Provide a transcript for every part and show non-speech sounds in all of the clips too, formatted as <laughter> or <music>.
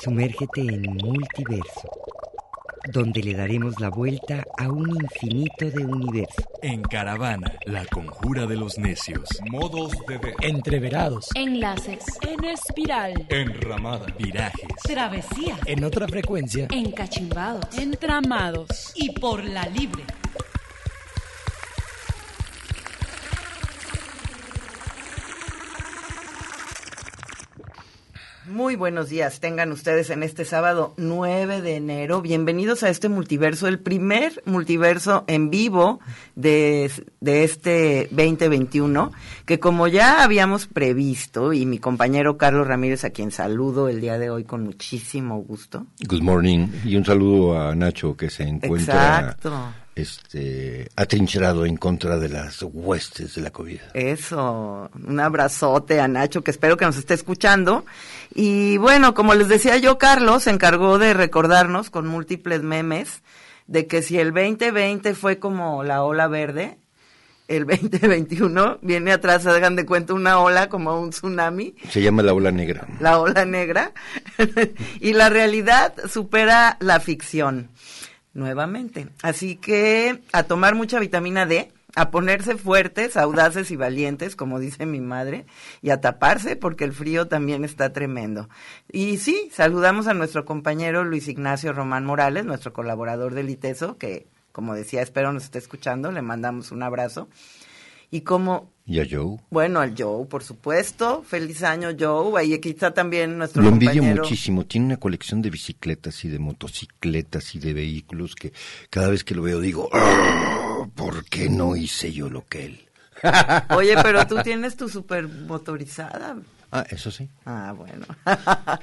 Sumérgete en Multiverso, donde le daremos la vuelta a un infinito de universo. En caravana, la conjura de los necios. Modos de ver. Entreverados. Enlaces. En espiral. Enramada. Virajes. Travesía. En otra frecuencia. Encachimbados. Entramados. Y por la libre. Muy buenos días, tengan ustedes en este sábado 9 de enero. Bienvenidos a este multiverso, el primer multiverso en vivo de, de este 2021, que como ya habíamos previsto, y mi compañero Carlos Ramírez, a quien saludo el día de hoy con muchísimo gusto. Good morning, y un saludo a Nacho que se encuentra Exacto. Este atrincherado en contra de las huestes de la COVID. Eso, un abrazote a Nacho que espero que nos esté escuchando. Y bueno, como les decía yo, Carlos se encargó de recordarnos con múltiples memes de que si el 2020 fue como la ola verde, el <laughs> 2021 viene atrás, hagan de cuenta, una ola como un tsunami, Se llama la ola negra. la ola negra, <laughs> y la realidad supera la ficción nuevamente. Así que a tomar mucha vitamina D, a ponerse fuertes, audaces y valientes, como dice mi madre, y a taparse porque el frío también está tremendo. Y sí, saludamos a nuestro compañero Luis Ignacio Román Morales, nuestro colaborador del ITESO, que como decía, espero nos esté escuchando, le mandamos un abrazo. Y como ¿Y a Joe? bueno, al Joe, por supuesto. Feliz año, Joe. Ahí aquí está también nuestro Lo envidio muchísimo. Tiene una colección de bicicletas y de motocicletas y de vehículos que cada vez que lo veo digo, "Ah, ¿por qué no hice yo lo que él? <laughs> Oye, pero tú tienes tu super motorizada. Ah, eso sí. Ah, bueno.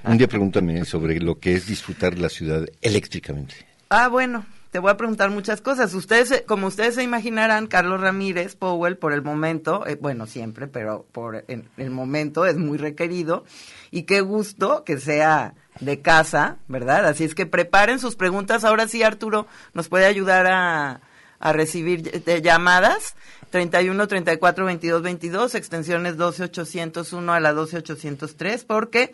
Un día pregúntame sobre lo que es disfrutar la ciudad eléctricamente. ah, bueno. Te voy a preguntar muchas cosas. Ustedes, eh, como ustedes se imaginarán, Carlos Ramírez Powell, por el momento, eh, bueno, siempre, pero por en- el momento es muy requerido. Y qué gusto que sea de casa, ¿verdad? Así es que preparen sus preguntas. Ahora sí, Arturo nos puede ayudar a, a recibir de llamadas. 31 34 22 22, extensiones 12 801 a la 12 803, porque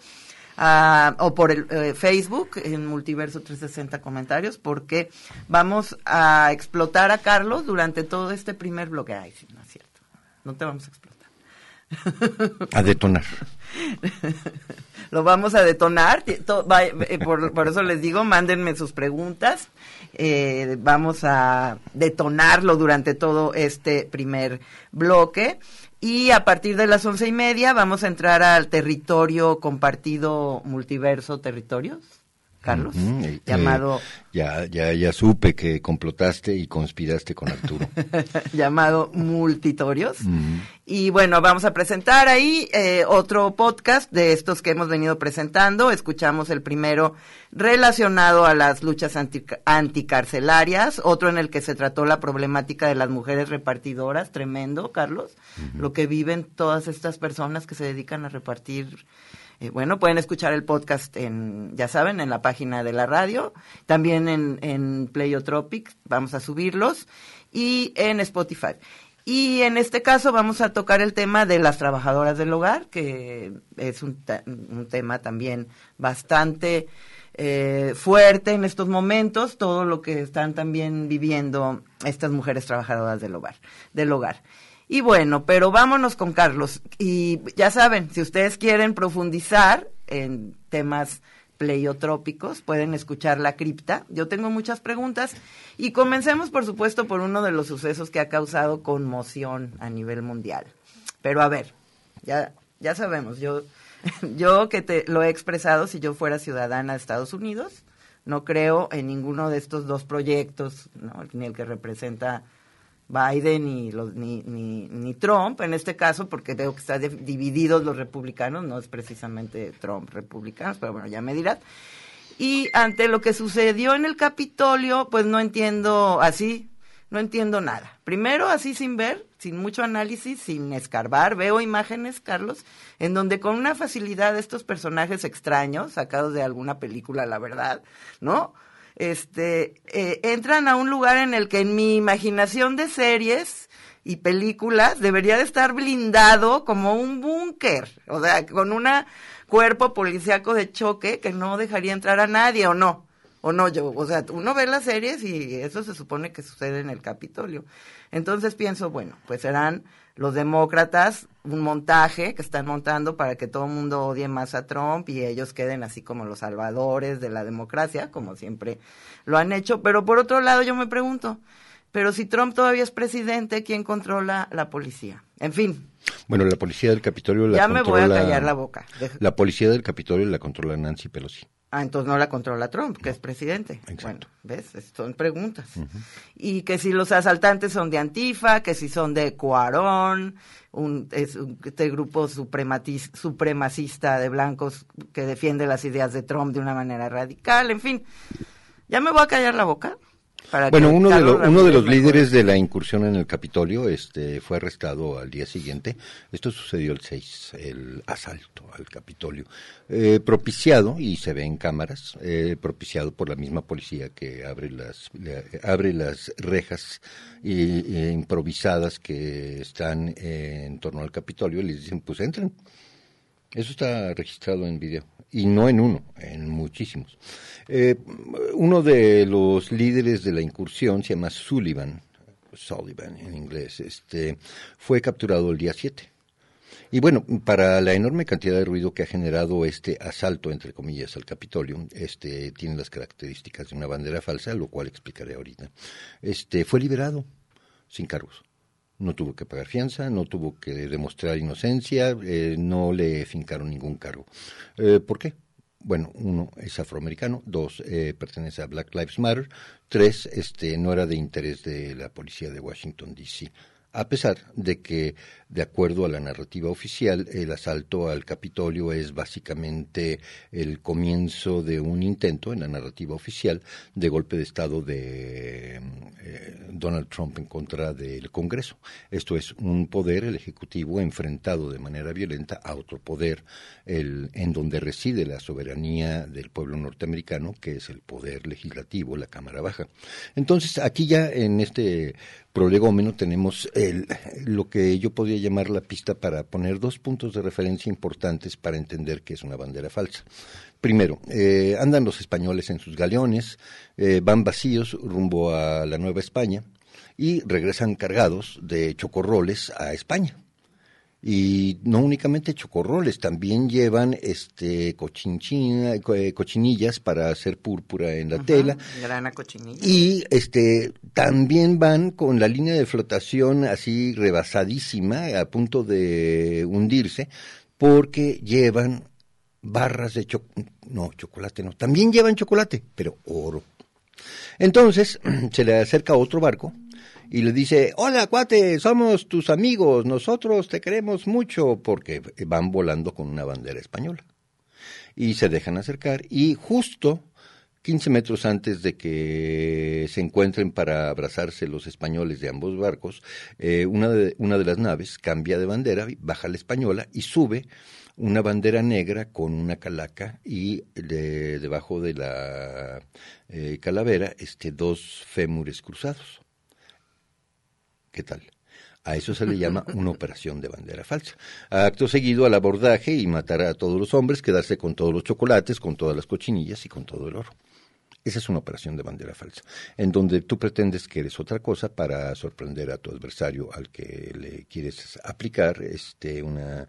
ah, o por el eh, Facebook en Multiverso 360 comentarios, porque vamos a explotar a Carlos durante todo este primer bloque. Ay, sí, no es cierto. No te vamos a explotar. A detonar. <laughs> Lo vamos a detonar. Eh, por, por eso les digo, mándenme sus preguntas. Eh, vamos a detonarlo durante todo este primer bloque. Y a partir de las once y media vamos a entrar al territorio compartido multiverso territorios, Carlos, llamado eh, ya, ya, ya supe que complotaste y conspiraste con Arturo. <laughs> llamado Multitorios. Y bueno, vamos a presentar ahí eh, otro podcast de estos que hemos venido presentando. Escuchamos el primero relacionado a las luchas anti- anticarcelarias, otro en el que se trató la problemática de las mujeres repartidoras, tremendo, Carlos, lo que viven todas estas personas que se dedican a repartir eh, bueno, pueden escuchar el podcast en, ya saben, en la página de la radio, también en, en vamos a subirlos, y en Spotify. Y en este caso vamos a tocar el tema de las trabajadoras del hogar, que es un, un tema también bastante eh, fuerte en estos momentos, todo lo que están también viviendo estas mujeres trabajadoras del hogar. Del hogar. Y bueno, pero vámonos con Carlos. Y ya saben, si ustedes quieren profundizar en temas pleiotrópicos, pueden escuchar La Cripta. Yo tengo muchas preguntas. Y comencemos, por supuesto, por uno de los sucesos que ha causado conmoción a nivel mundial. Pero a ver, ya, ya sabemos, yo, <laughs> yo que te lo he expresado, si yo fuera ciudadana de Estados Unidos, no creo en ninguno de estos dos proyectos, ¿no? ni el que representa Biden ni, los, ni, Trump, en este caso, porque veo que están divididos los republicanos, no es precisamente Trump republicanos, pero bueno, ya me dirás. Y ante lo que sucedió en el Capitolio, pues no entiendo así, no entiendo nada. Primero, así sin ver, sin mucho análisis, sin escarbar, veo imágenes, Carlos, en donde con una facilidad estos personajes extraños, sacados de alguna película, la verdad, ¿no? Este, eh, entran a un lugar en el que en mi imaginación de series y películas debería de estar blindado como un búnker, o sea, con una cuerpo policíaco de choque que no dejaría entrar a nadie o no. O no, yo, o sea, uno ve las series y eso se supone que sucede en el Capitolio. Entonces pienso, bueno, pues serán los demócratas un montaje que están montando para que todo el mundo odie más a Trump y ellos queden así como los salvadores de la democracia, como siempre lo han hecho. Pero por otro lado, yo me pregunto, pero si Trump todavía es presidente, ¿quién controla la policía? En fin. Bueno, la policía del Capitolio la Ya me controla... voy a callar la boca. Deja- La policía del Capitolio la controla Nancy Pelosi. Ah, entonces no la controla Trump, que es presidente. Exacto. Bueno, ¿ves? Es- Son preguntas. Y que si los asaltantes son de Antifa, que si son de Cuarón, un, es un este grupo suprematis- supremacista de blancos que defiende las ideas de Trump de una manera radical, en fin. Ya me voy a callar la boca. Para Bueno, uno de, Carlos lo- uno de los líderes de la incursión en el Capitolio este, fue arrestado al día siguiente. Esto sucedió el 6, el asalto al Capitolio. Eh, propiciado, y se ve en cámaras, eh, propiciado por la misma policía que abre las, le- abre las rejas y- e improvisadas que están eh, en torno al Capitolio y les dicen, pues entren. Eso está registrado en video. Y no en uno, en muchísimos. Eh, uno de los líderes de la incursión se llama Sullivan, Sullivan en inglés, este, fue capturado el día 7. Y bueno, para la enorme cantidad de ruido que ha generado este asalto, entre comillas, al Capitolio, este, tiene las características de una bandera falsa, lo cual explicaré ahorita. Este, fue liberado sin cargos. No tuvo que pagar fianza, no tuvo que demostrar inocencia, eh, no le fincaron ningún cargo. Eh, ¿Por qué? Bueno, uno es afroamericano, dos eh, pertenece a Black Lives Matter, tres este, no era de interés de la policía de Washington D.C. A pesar de que, de acuerdo a la narrativa oficial, el asalto al Capitolio es básicamente el comienzo de un intento, en la narrativa oficial, de golpe de Estado de eh, Donald Trump en contra del Congreso. Esto es un poder, el Ejecutivo, enfrentado de manera violenta a otro poder, el, en donde reside la soberanía del pueblo norteamericano, que es el poder legislativo, la Cámara Baja. Entonces, aquí ya en este prolegómeno tenemos el, lo que yo podría llamar la pista para poner dos puntos de referencia importantes para entender que es una bandera falsa. Primero, eh, andan los españoles en sus galeones, eh, van vacíos rumbo a la Nueva España y regresan cargados de chocorroles a España. Y no únicamente chocorroles, también llevan este cochinchina, co- eh, cochinillas para hacer púrpura en la tela. Grana cochinilla. Y este también van con la línea de flotación así rebasadísima, a punto de hundirse, porque llevan barras de chocolate, no, chocolate no, también llevan chocolate, pero oro. Entonces <clears throat> se le acerca otro barco y le dice, hola cuate, somos tus amigos, nosotros te queremos mucho, porque van volando con una bandera española. Y se dejan acercar y justo 15 metros antes de que se encuentren para abrazarse los españoles de ambos barcos, eh, una, de, una de las naves cambia de bandera, baja la española y sube una bandera negra con una calaca y de- debajo de la eh, calavera este, dos fémures cruzados. ¿Qué tal? A eso se le llama <laughs> una operación de bandera falsa. Acto seguido al abordaje y matar a todos los hombres, quedarse con todos los chocolates, con todas las cochinillas y con todo el oro. Esa es una operación de bandera falsa, en donde tú pretendes que eres otra cosa para sorprender a tu adversario al que le quieres aplicar este, una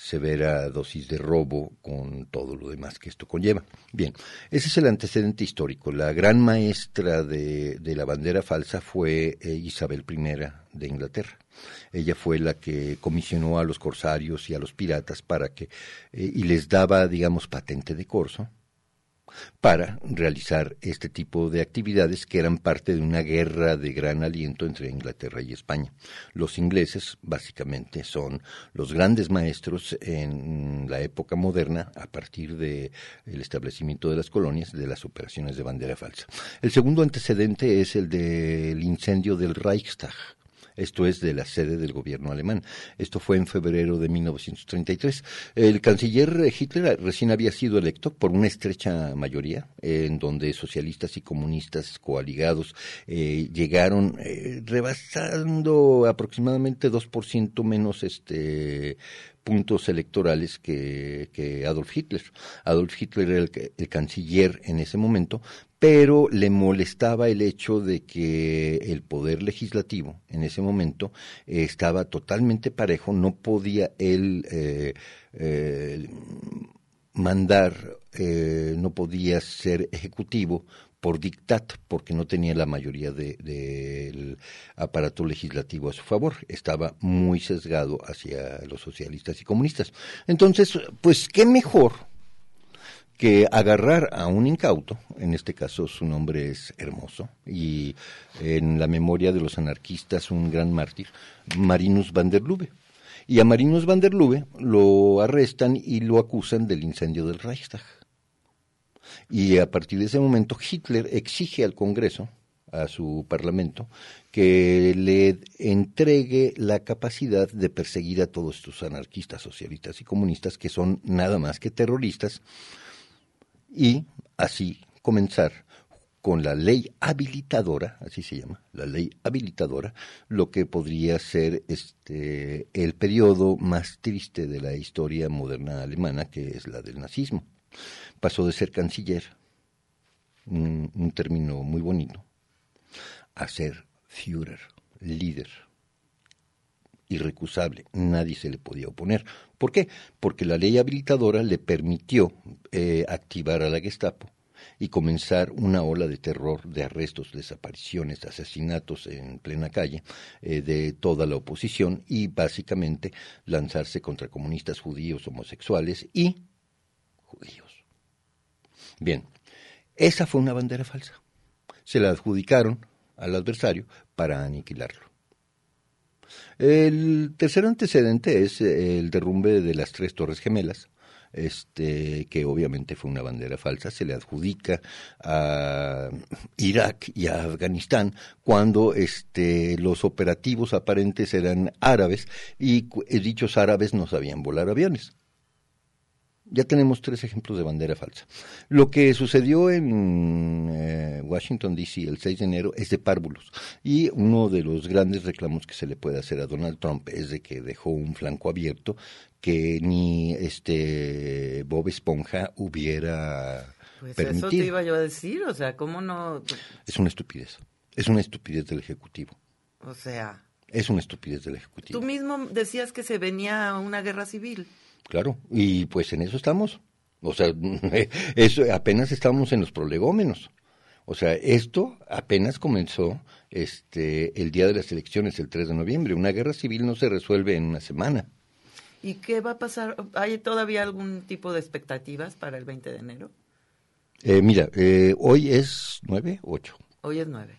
severa dosis de robo con todo lo demás que esto conlleva. Bien, ese es el antecedente histórico. La gran maestra de, de la bandera falsa fue eh, Isabel I de Inglaterra. Ella fue la que comisionó a los corsarios y a los piratas para que, eh, y les daba, digamos, patente de corso para realizar este tipo de actividades que eran parte de una guerra de gran aliento entre Inglaterra y España. Los ingleses básicamente son los grandes maestros en la época moderna a partir del establecimiento de las colonias de las operaciones de bandera falsa. El segundo antecedente es el del incendio del Reichstag esto es de la sede del gobierno alemán. Esto fue en febrero de 1933. El canciller Hitler recién había sido electo por una estrecha mayoría, en donde socialistas y comunistas coaligados eh, llegaron eh, rebasando aproximadamente 2% menos este puntos electorales que, que Adolf Hitler. Adolf Hitler era el, el canciller en ese momento, pero le molestaba el hecho de que el poder legislativo en ese momento eh, estaba totalmente parejo, no podía él eh, eh, mandar, no podía ser ejecutivo por dictat, porque no tenía la mayoría del de, aparato legislativo a su favor. Estaba muy sesgado hacia los socialistas y comunistas. Entonces, pues, ¿qué mejor que agarrar a un incauto, en este caso su nombre es hermoso, y en la memoria de los anarquistas un gran mártir, Marinus van der Lubbe. Y a Marinus van der Lubbe lo arrestan y lo acusan del incendio del Reichstag. Y a partir de ese momento Hitler exige al Congreso, a su Parlamento, que le entregue la capacidad de perseguir a todos estos anarquistas, socialistas y comunistas que son nada más que terroristas y así comenzar con la ley habilitadora, así se llama, la ley habilitadora, lo que podría ser este el periodo más triste de la historia moderna alemana, que es la del nazismo. Pasó de ser canciller, un, término muy bonito, a ser Führer, líder irrecusable, nadie se le podía oponer. ¿Por qué? Porque la ley habilitadora le permitió eh, activar a la Gestapo y comenzar una ola de terror, de arrestos, desapariciones, asesinatos en plena calle eh, de toda la oposición y básicamente lanzarse contra comunistas judíos, homosexuales y judíos. Bien, esa fue una bandera falsa. Se la adjudicaron al adversario para aniquilarlo. El tercer antecedente es el derrumbe de las tres torres gemelas, este, que obviamente fue una bandera falsa, se le adjudica a Irak y a Afganistán cuando este, los operativos aparentes eran árabes y dichos árabes no sabían volar aviones. Ya tenemos tres ejemplos de bandera falsa. Lo que sucedió en eh, Washington, D.C. el 6 de enero es de párvulos. Y uno de los grandes reclamos que se le puede hacer a Donald Trump es de que dejó un flanco abierto que ni este Bob Esponja hubiera pues permitido. eso te iba yo a decir, o sea, ¿cómo no? Es una estupidez. Es una estupidez del Ejecutivo. O sea... Es una estupidez del Ejecutivo. Tú mismo decías que se venía una guerra civil. Claro, y pues en eso estamos. O sea, <laughs> eso apenas estamos en los prolegómenos. O sea, esto apenas comenzó este el día de las elecciones, el 3 de noviembre. Una guerra civil no se resuelve en una semana. ¿Y qué va a pasar? ¿Hay todavía algún tipo de expectativas para el 20 de enero? Eh, mira, eh, hoy es 9, 8. Hoy es 9.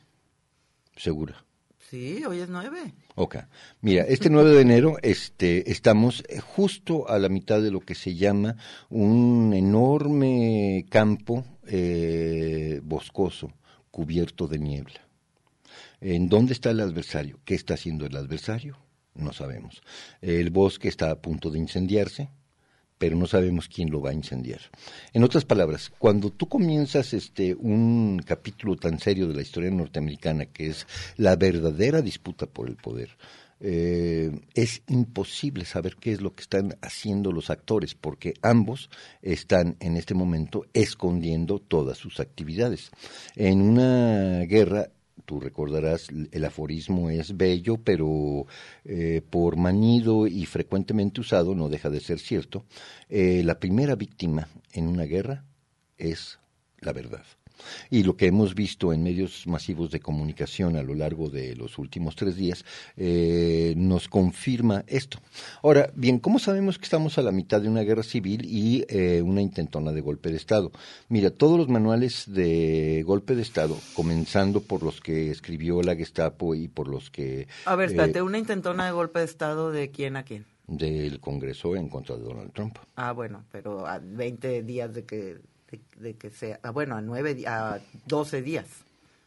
¿Segura? Sí, hoy es 9. Ok. Mira, este 9 de enero este, estamos justo a la mitad de lo que se llama un enorme campo eh, boscoso cubierto de niebla. ¿En dónde está el adversario? ¿Qué está haciendo el adversario? No sabemos. El bosque está a punto de incendiarse pero no sabemos quién lo va a incendiar. En otras palabras, cuando tú comienzas este un capítulo tan serio de la historia norteamericana que es la verdadera disputa por el poder, eh, es imposible saber qué es lo que están haciendo los actores, porque ambos están en este momento escondiendo todas sus actividades. En una guerra tú recordarás, el aforismo es bello, pero eh, por manido y frecuentemente usado no deja de ser cierto. Eh, la primera víctima en una guerra es la verdad. Y lo que hemos visto en medios masivos de comunicación a lo largo de los últimos tres días eh, nos confirma esto. Ahora, bien, ¿cómo sabemos que estamos a la mitad de una guerra civil y eh, una intentona de golpe de Estado? Mira, todos los manuales de golpe de Estado, comenzando por los que escribió la Gestapo y por los que... A ver, espérate, eh, ¿una intentona de golpe de Estado de quién a quién? Del Congreso en contra de Donald Trump. Ah, bueno, pero a 20 días de que de, que sea, ah, bueno, a nueve, a 12 días.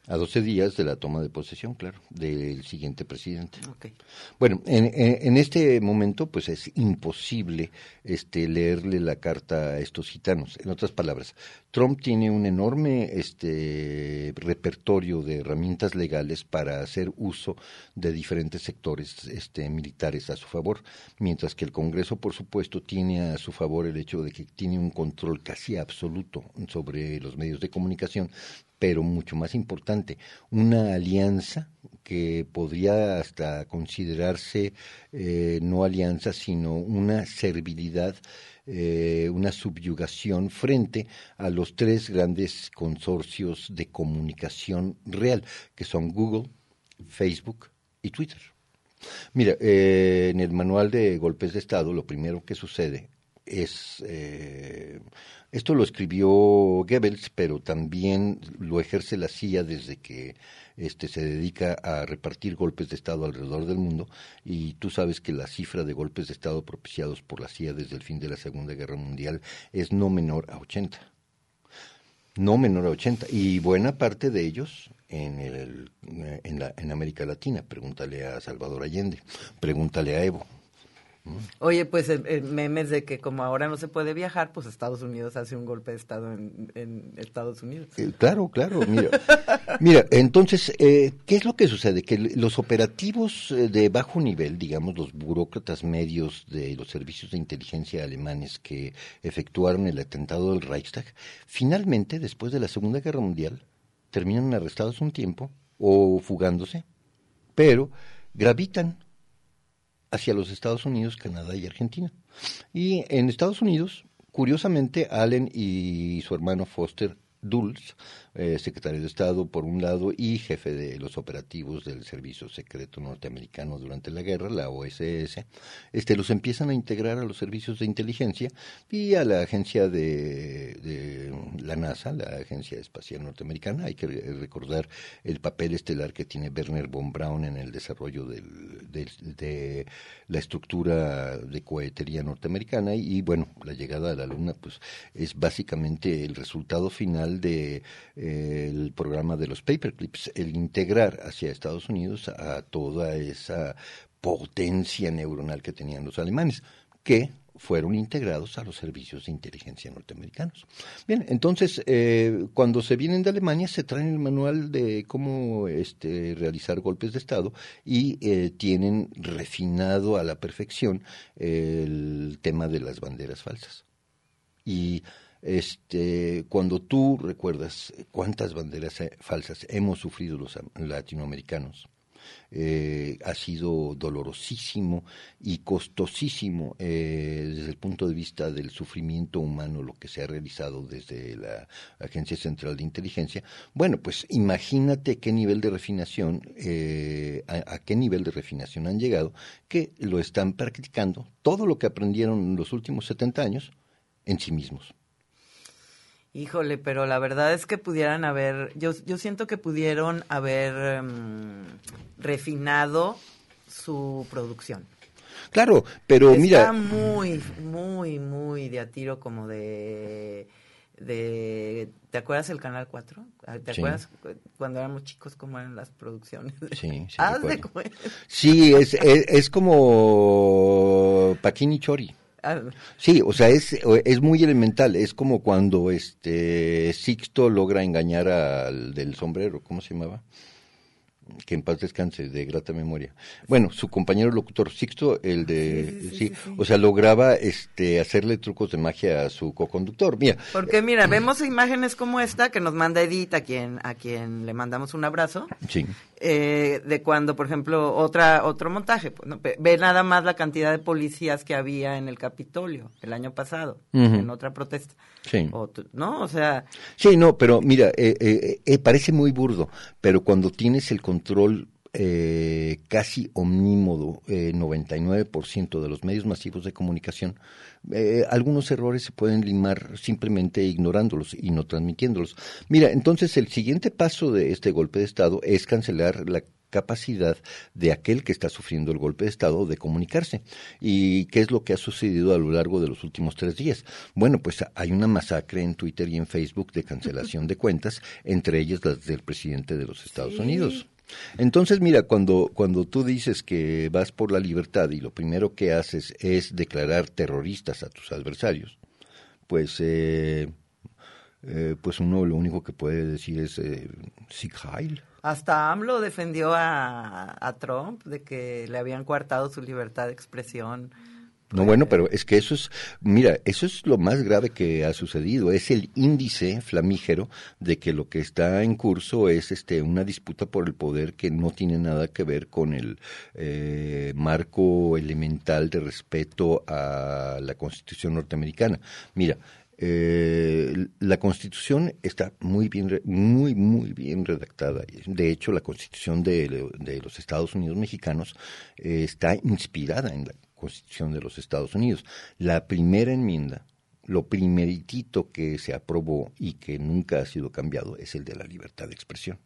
A 12 días de la toma de posesión, claro, del siguiente presidente. Bueno, en, en- en este momento, pues es imposible este, leerle la carta a estos gitanos. En otras palabras, Trump tiene un enorme este, repertorio de herramientas legales para hacer uso de diferentes sectores este, militares a su favor, mientras que el Congreso, por supuesto, tiene a su favor el hecho de que tiene un control casi absoluto sobre los medios de comunicación, pero mucho más importante, una alianza que podría hasta considerarse eh, no alianza, sino una servilidad, eh, una subyugación frente a los tres grandes consorcios de comunicación real, que son Google, Facebook y Twitter. Mira, eh, en el manual de golpes de Estado lo primero que sucede es, esto lo escribió Goebbels, pero también lo ejerce la CIA desde que este, se dedica a repartir golpes de Estado alrededor del mundo, y tú sabes que la cifra de golpes de Estado propiciados por la CIA desde el fin de la Segunda Guerra Mundial es no menor a 80 no menor a 80, y buena parte de ellos en, el, en, la, en América Latina. Pregúntale a Salvador Allende, pregúntale a Evo. Oye, pues el, el memes de que como ahora no se puede viajar, pues Estados Unidos hace un golpe de Estado en, Estados Unidos. Eh, claro, claro, mira. Mira, entonces, eh, ¿qué es lo que sucede? Que los operativos eh, de bajo nivel, digamos, los burócratas medios de los servicios de inteligencia alemanes que efectuaron el atentado del Reichstag, finalmente, después de la Segunda Guerra Mundial, terminan arrestados un tiempo o fugándose, pero gravitan hacia los Estados Unidos, Canadá y Argentina. Y en Estados Unidos, curiosamente, Allen y su hermano Foster Dulles, eh, secretario de Estado por un lado y jefe de los operativos del Servicio Secreto Norteamericano durante la guerra, la OSS, este, los empiezan a integrar a los servicios de inteligencia y a la agencia de, de la NASA, la Agencia Espacial Norteamericana. Hay que re- recordar el papel estelar que tiene Werner von Braun en el desarrollo del- de la estructura de cohetería norteamericana y, bueno, la llegada a la Luna pues es básicamente el resultado final de el programa de los paperclips, el integrar hacia Estados Unidos a toda esa potencia neuronal que tenían los alemanes, que fueron integrados a los servicios de inteligencia norteamericanos. Bien, entonces, eh, cuando se vienen de Alemania, se traen el manual de cómo este, realizar golpes de Estado y eh, tienen refinado a la perfección el tema de las banderas falsas. Y este, cuando tú recuerdas cuántas banderas eh, falsas hemos sufrido los am- latinoamericanos, eh, ha sido dolorosísimo y costosísimo eh, desde el punto de vista del sufrimiento humano lo que se ha realizado desde la Agencia Central de Inteligencia. Bueno, pues imagínate qué nivel de refinación, a, a qué nivel de refinación han llegado, que lo están practicando todo lo que aprendieron en los últimos 70 años en sí mismos. Híjole, pero la verdad es que pudieran haber, yo, yo siento que pudieron haber em, refinado su producción. Claro, pero Está mira, muy, muy, muy de a tiro como de, de... ¿Te acuerdas el Canal 4? ¿Te Sí. acuerdas cu- cuando éramos chicos cómo eran las producciones? Sí, sí <laughs> Haz de cuenta. sí, es, es, es como Paquín y Chori. Ah, Sí, o sea, es, es muy elemental. Es como cuando este Sixto logra engañar al del sombrero, ¿cómo se llamaba? Que en paz descanse, de grata memoria. Bueno, su compañero locutor Sixto, el de, Sí, sí, sí, sí, sí, sí. o sea, lograba este hacerle trucos de magia a su coconductor. Mira, Porque mira, vemos imágenes como esta que nos manda Edith, a quien, a quien le mandamos un abrazo. sí, eh, de cuando, por ejemplo, otra otro montaje. pues, ¿no? Ve- nada más la cantidad de policías que había en el Capitolio el año pasado, en otra protesta. Sí. O ¿No? O sea, Sí, no, pero mira, eh, eh, eh, parece muy burdo, pero cuando tienes el control eh, casi omnímodo, eh, 99% de los medios masivos de comunicación, eh, algunos errores se pueden limar simplemente ignorándolos y no transmitiéndolos. Mira, entonces el siguiente paso de este golpe de Estado es cancelar la capacidad de aquel que está sufriendo el golpe de Estado de comunicarse. ¿Y qué es lo que ha sucedido a lo largo de los últimos tres días? Bueno, pues hay una masacre en Twitter y en Facebook de cancelación de cuentas, entre ellas las del presidente de los Estados Unidos. Entonces, mira, cuando, cuando tú dices que vas por la libertad y lo primero que haces es declarar terroristas a tus adversarios, pues, eh, eh, pues uno lo único que puede decir es eh, Heil. Hasta AMLO defendió a, Trump de que le habían coartado su libertad de expresión no, bueno, pero es que eso es, mira, eso es lo más grave que ha sucedido. Es el índice flamígero de que lo que está en curso es este una disputa por el poder que no tiene nada que ver con el eh, marco elemental de respeto a la Constitución norteamericana. Mira, eh, la Constitución está muy bien, muy, muy bien redactada. De hecho, la Constitución de, los Estados Unidos mexicanos eh, está inspirada en la Constitución de los Estados Unidos. La primera enmienda, lo primeritito que se aprobó y que nunca ha sido cambiado es el de la libertad de expresión.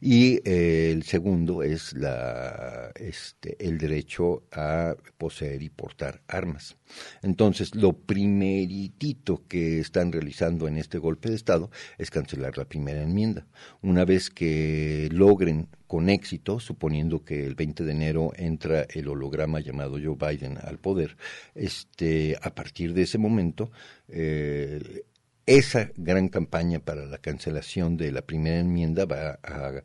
Y eh, el segundo es la, este, el derecho a poseer y portar armas. Entonces, lo primeritito que están realizando en este golpe de Estado es cancelar la primera enmienda. Una vez que logren con éxito, suponiendo que el 20 de enero entra el holograma llamado Joe Biden al poder, este, a partir de ese momento, eh, esa gran campaña para la cancelación de la primera enmienda va a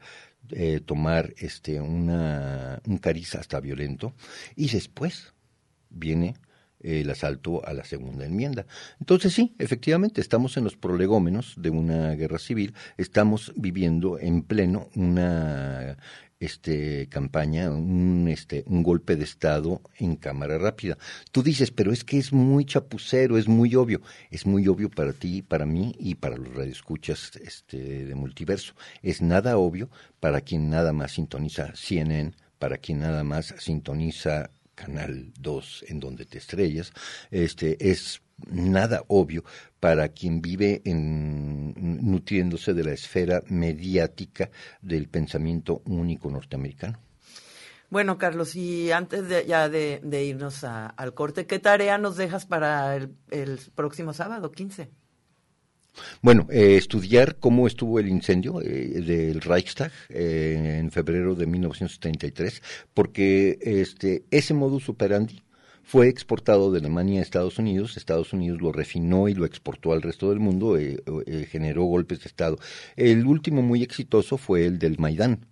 eh, tomar este una, un cariz hasta violento y después viene el asalto a la segunda enmienda. Entonces sí, efectivamente, estamos en los prolegómenos de una guerra civil, estamos viviendo en pleno una este campaña, un este un golpe de estado en cámara rápida. Tú dices, pero es que es muy chapucero, es muy obvio, es muy obvio para ti, para mí y para los radioescuchas este de multiverso. Es nada obvio para quien nada más sintoniza CNN, para quien nada más sintoniza Canal 2 en donde te estrellas, este es nada obvio para quien vive en, nutriéndose de la esfera mediática del pensamiento único norteamericano. Bueno, Carlos, y antes de, ya de, irnos al corte, ¿qué tarea nos dejas para el, próximo sábado, 15? Bueno, eh, estudiar cómo estuvo el incendio eh, del Reichstag eh, en febrero de 1933, porque este, ese modus operandi fue exportado de Alemania a Estados Unidos, Estados Unidos lo refinó y lo exportó al resto del mundo, eh, eh, generó golpes de Estado. El último muy exitoso fue el del Maidán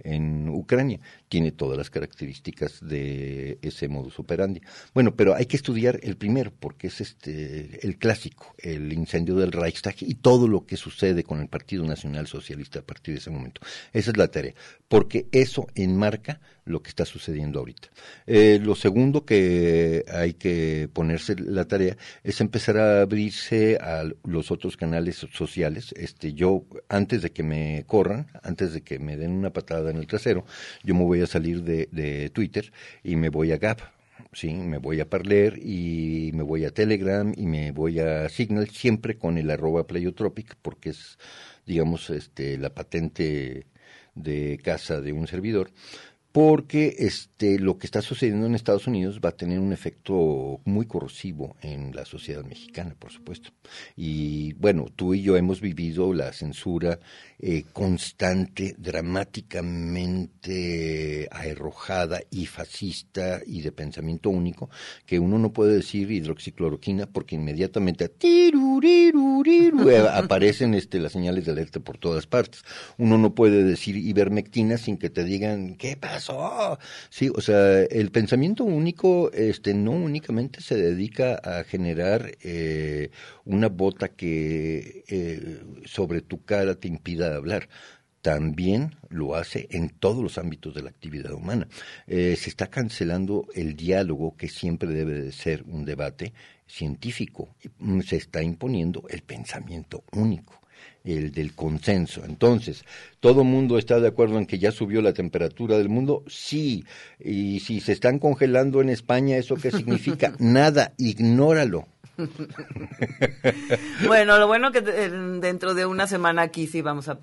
en Ucrania tiene todas las características de ese modus operandi. Bueno, pero hay que estudiar el primero, porque es este el clásico, el incendio del Reichstag y todo lo que sucede con el Partido Nacional Socialista a partir de ese momento. Esa es la tarea, porque eso enmarca lo que está sucediendo ahorita. Eh, lo segundo que hay que ponerse la tarea es empezar a abrirse a los otros canales sociales. Este, yo, antes de que me corran, antes de que me den una patada en el trasero, yo me voy voy a salir de, de Twitter y me voy a Gap, sí, me voy a Parler y me voy a Telegram y me voy a Signal, siempre con el arroba Playotropic, porque es, digamos, este, la patente de casa de un servidor porque este, lo que está sucediendo en Estados Unidos va a tener un efecto muy corrosivo en la sociedad mexicana, por supuesto. Y bueno, tú y yo hemos vivido la censura eh, constante, dramáticamente arrojada y fascista y de pensamiento único, que uno no puede decir hidroxicloroquina porque inmediatamente <laughs> aparecen este, las señales de alerta por todas partes. Uno no puede decir ivermectina sin que te digan, ¿qué pasa? Sí, o sea, el pensamiento único este, no únicamente se dedica a generar eh, una bota que eh, sobre tu cara te impida hablar también lo hace en todos los ámbitos de la actividad humana. Eh, se está cancelando el diálogo que siempre debe de ser un debate científico. Se está imponiendo el pensamiento único el del consenso. Entonces, ¿todo mundo está de acuerdo en que ya subió la temperatura del mundo? Sí. Y si se están congelando en España, ¿eso qué significa? <laughs> Nada, ignóralo. <laughs> bueno, lo bueno que dentro de una semana aquí sí vamos a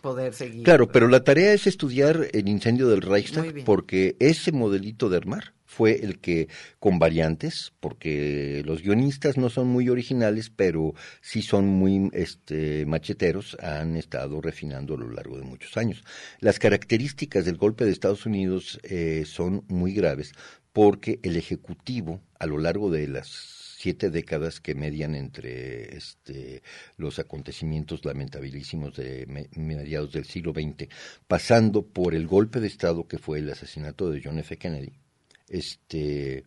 poder seguir. Claro, pero la tarea es estudiar el incendio del Reichstag porque ese modelito de armar fue el que, con variantes, porque los guionistas no son muy originales, pero sí son muy este, macheteros, han estado refinando a lo largo de muchos años. Las características del golpe de Estados Unidos eh, son muy graves porque el Ejecutivo, a lo largo de las siete décadas que median entre este, los acontecimientos lamentabilísimos de me- mediados del siglo XX, pasando por el golpe de Estado que fue el asesinato de John F. Kennedy, este,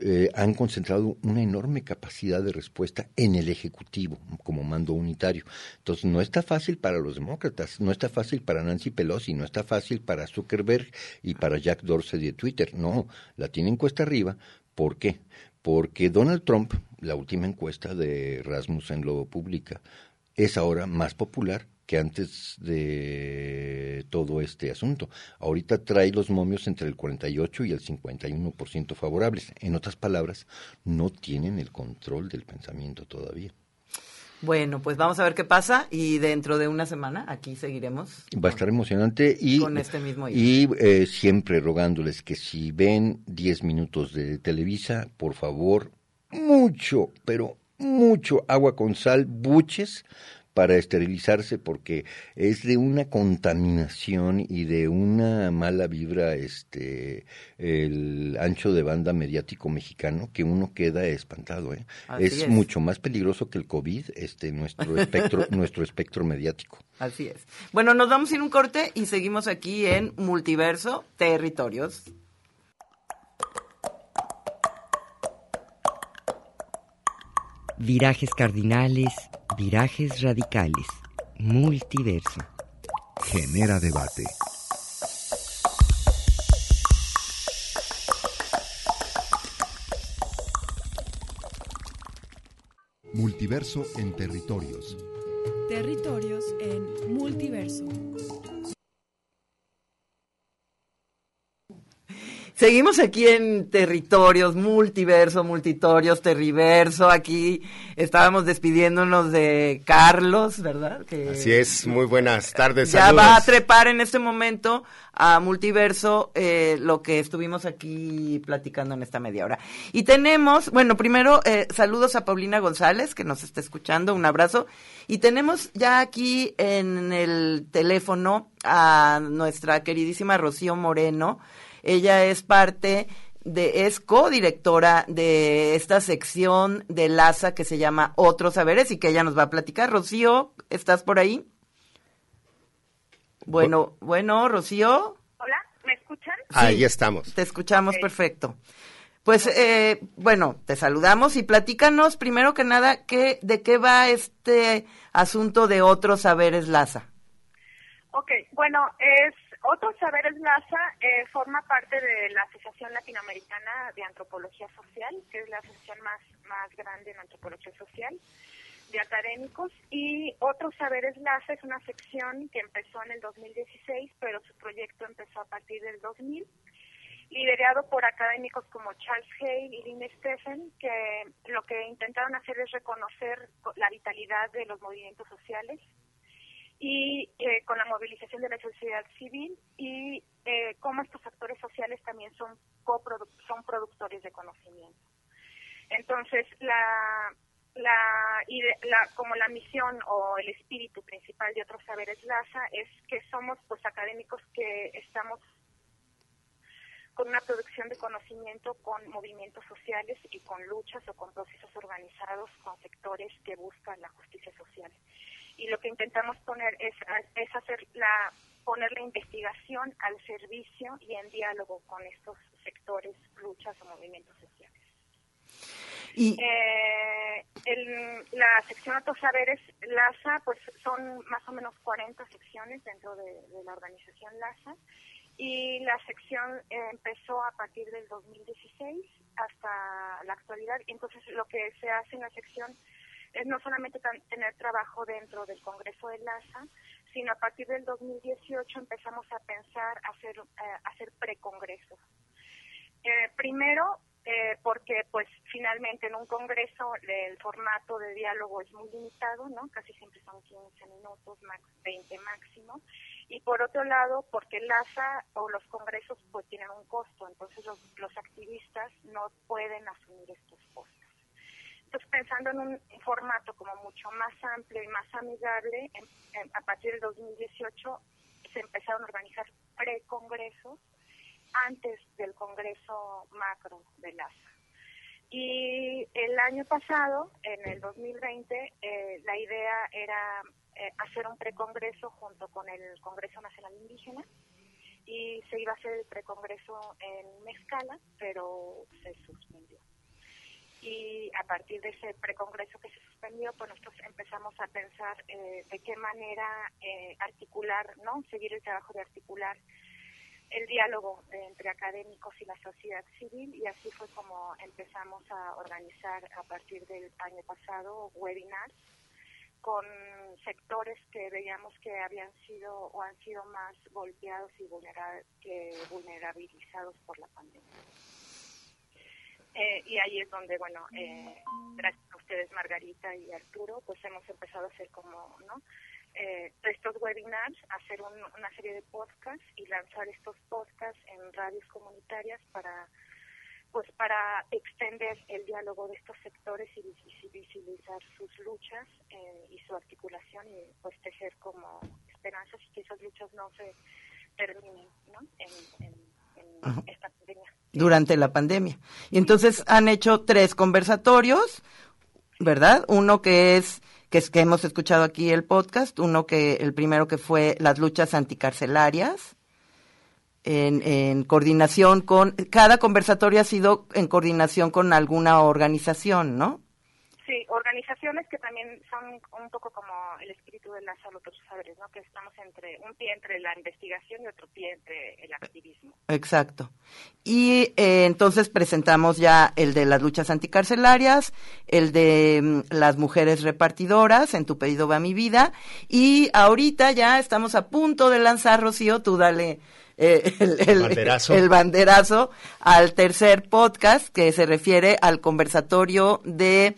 eh, han concentrado una enorme capacidad de respuesta en el Ejecutivo como mando unitario. Entonces, no está fácil para los demócratas, no está fácil para Nancy Pelosi, no está fácil para Zuckerberg y para Jack Dorsey de Twitter. No, la tienen cuesta arriba. ¿Por qué? Porque Donald Trump, la última encuesta de Rasmussen lo publica, es ahora más popular que antes de todo este asunto. Ahorita trae los momios entre el 48 y el 51% favorables. En otras palabras, no tienen el control del pensamiento todavía. Bueno, pues vamos a ver qué pasa y dentro de una semana aquí seguiremos. Va a estar emocionante y, Con este mismo y eh, siempre rogándoles que si ven 10 minutos de Televisa, por favor, mucho, pero mucho agua con sal, buches para esterilizarse porque es de una contaminación y de una mala vibra este el ancho de banda mediático mexicano que uno queda espantado ¿eh? Es, es. mucho más peligroso que el covid este nuestro espectro <laughs> nuestro espectro mediático Así es. Bueno, nos vamos a ir un corte y seguimos aquí en Multiverso Territorios. Virajes cardinales, virajes radicales, multiverso. Genera debate. Multiverso en territorios. Territorios en multiverso. Seguimos aquí en territorios, multiverso, multitorios, terriverso. Aquí estábamos despidiéndonos de Carlos, ¿verdad? Que Así es, muy buenas tardes. Ya saludos. va a trepar en este momento a multiverso eh, lo que estuvimos aquí platicando en esta media hora. Y tenemos, bueno, primero eh, saludos a Paulina González que nos está escuchando, un abrazo. Y tenemos ya aquí en el teléfono a nuestra queridísima Rocío Moreno. Ella es parte de, es codirectora de esta sección de LASA que se llama Otros Saberes y que ella nos va a platicar. Rocío, ¿estás por ahí? Bueno, bueno, Rocío, Hola, ¿me escuchan? Ahí estamos. te escuchamos perfecto. Pues, eh, bueno, te saludamos y platícanos primero que nada qué, de qué va este asunto de otros saberes LASA. Ok, bueno, es Otros Saberes LASA eh, forma parte de la Asociación Latinoamericana de Antropología Social, que es la asociación más, más grande en antropología social de académicos, y Otros Saberes LASA es una sección que empezó en el 2016, pero su proyecto empezó a partir del 2000, liderado por académicos como Charles Hale y Lynn Stephen, que lo que intentaron hacer es reconocer la vitalidad de los movimientos sociales y eh, con la movilización de la sociedad civil y eh, cómo estos actores sociales también son coprodu- son productores de conocimiento. Entonces, la, la, la- como la misión o el espíritu principal de otros saberes LASA es que somos pues académicos que estamos con una producción de conocimiento con movimientos sociales y con luchas o con procesos organizados con sectores que buscan la justicia social y lo que intentamos poner es, es hacer la poner la investigación al servicio y en diálogo con estos sectores, luchas o movimientos sociales. Y Eh, el- la sección Otros Saberes LASA, pues son más o menos 40 secciones dentro de, de la organización LASA y la sección eh, empezó a partir del 2016 hasta la actualidad. Entonces lo que se hace en la sección es no solamente tener trabajo dentro del Congreso de LASA, sino a partir del 2018 empezamos a pensar hacer, eh, hacer precongresos. Eh, primero, eh, porque pues finalmente en un congreso el formato de diálogo es muy limitado, ¿no? Casi siempre son 15 minutos, max 20 máximo. Y por otro lado, porque el ASA o los congresos pues tienen un costo, entonces los, los activistas no pueden asumir estos costos. Entonces, pensando en un formato como mucho más amplio y más amigable, a partir del 2018 se empezaron a organizar pre-congresos antes del Congreso Macro de LASA. Y el año pasado, en el 2020, eh, la idea era eh, hacer un precongreso junto con el Congreso Nacional Indígena y se iba a hacer el precongreso en Mezcala, pero se suspendió. Y a partir de ese precongreso que se suspendió, pues nosotros empezamos a pensar eh, de qué manera articular, ¿no? Seguir el trabajo de articular el diálogo entre académicos y la sociedad civil y así fue como empezamos a organizar a partir del año pasado webinars con sectores que veíamos que habían sido o han sido más golpeados y que vulnerabilizados por la pandemia. Eh, y ahí es donde, bueno, eh, gracias a ustedes, Margarita y Arturo, pues hemos empezado a hacer como, ¿no? eh, estos webinars, hacer una serie de podcasts y lanzar estos podcasts en radios comunitarias para pues para extender el diálogo de estos sectores y visibilizar sus luchas eh, y su articulación y pues tejer como esperanzas y que esas luchas no se terminen ¿no? en, esta pandemia. Durante la pandemia. Y entonces han hecho tres conversatorios, ¿verdad? Uno que es que, es, que hemos escuchado aquí el podcast, uno que, el primero que fue las luchas anticarcelarias, en, en coordinación con, cada conversatorio ha sido en coordinación con alguna organización, ¿no? Sí, organizaciones que también son un poco como el espíritu de las otros saberes, ¿no? Que estamos entre un pie entre la investigación y otro pie entre el activismo. Exacto. Y eh, entonces presentamos ya el de las luchas anticarcelarias, el de mm, las mujeres repartidoras, en tu pedido va mi vida, y ahorita ya estamos a punto de lanzar, Rocío, tú dale eh, <laughs> el, banderazo. el, banderazo. al tercer podcast que se refiere al conversatorio de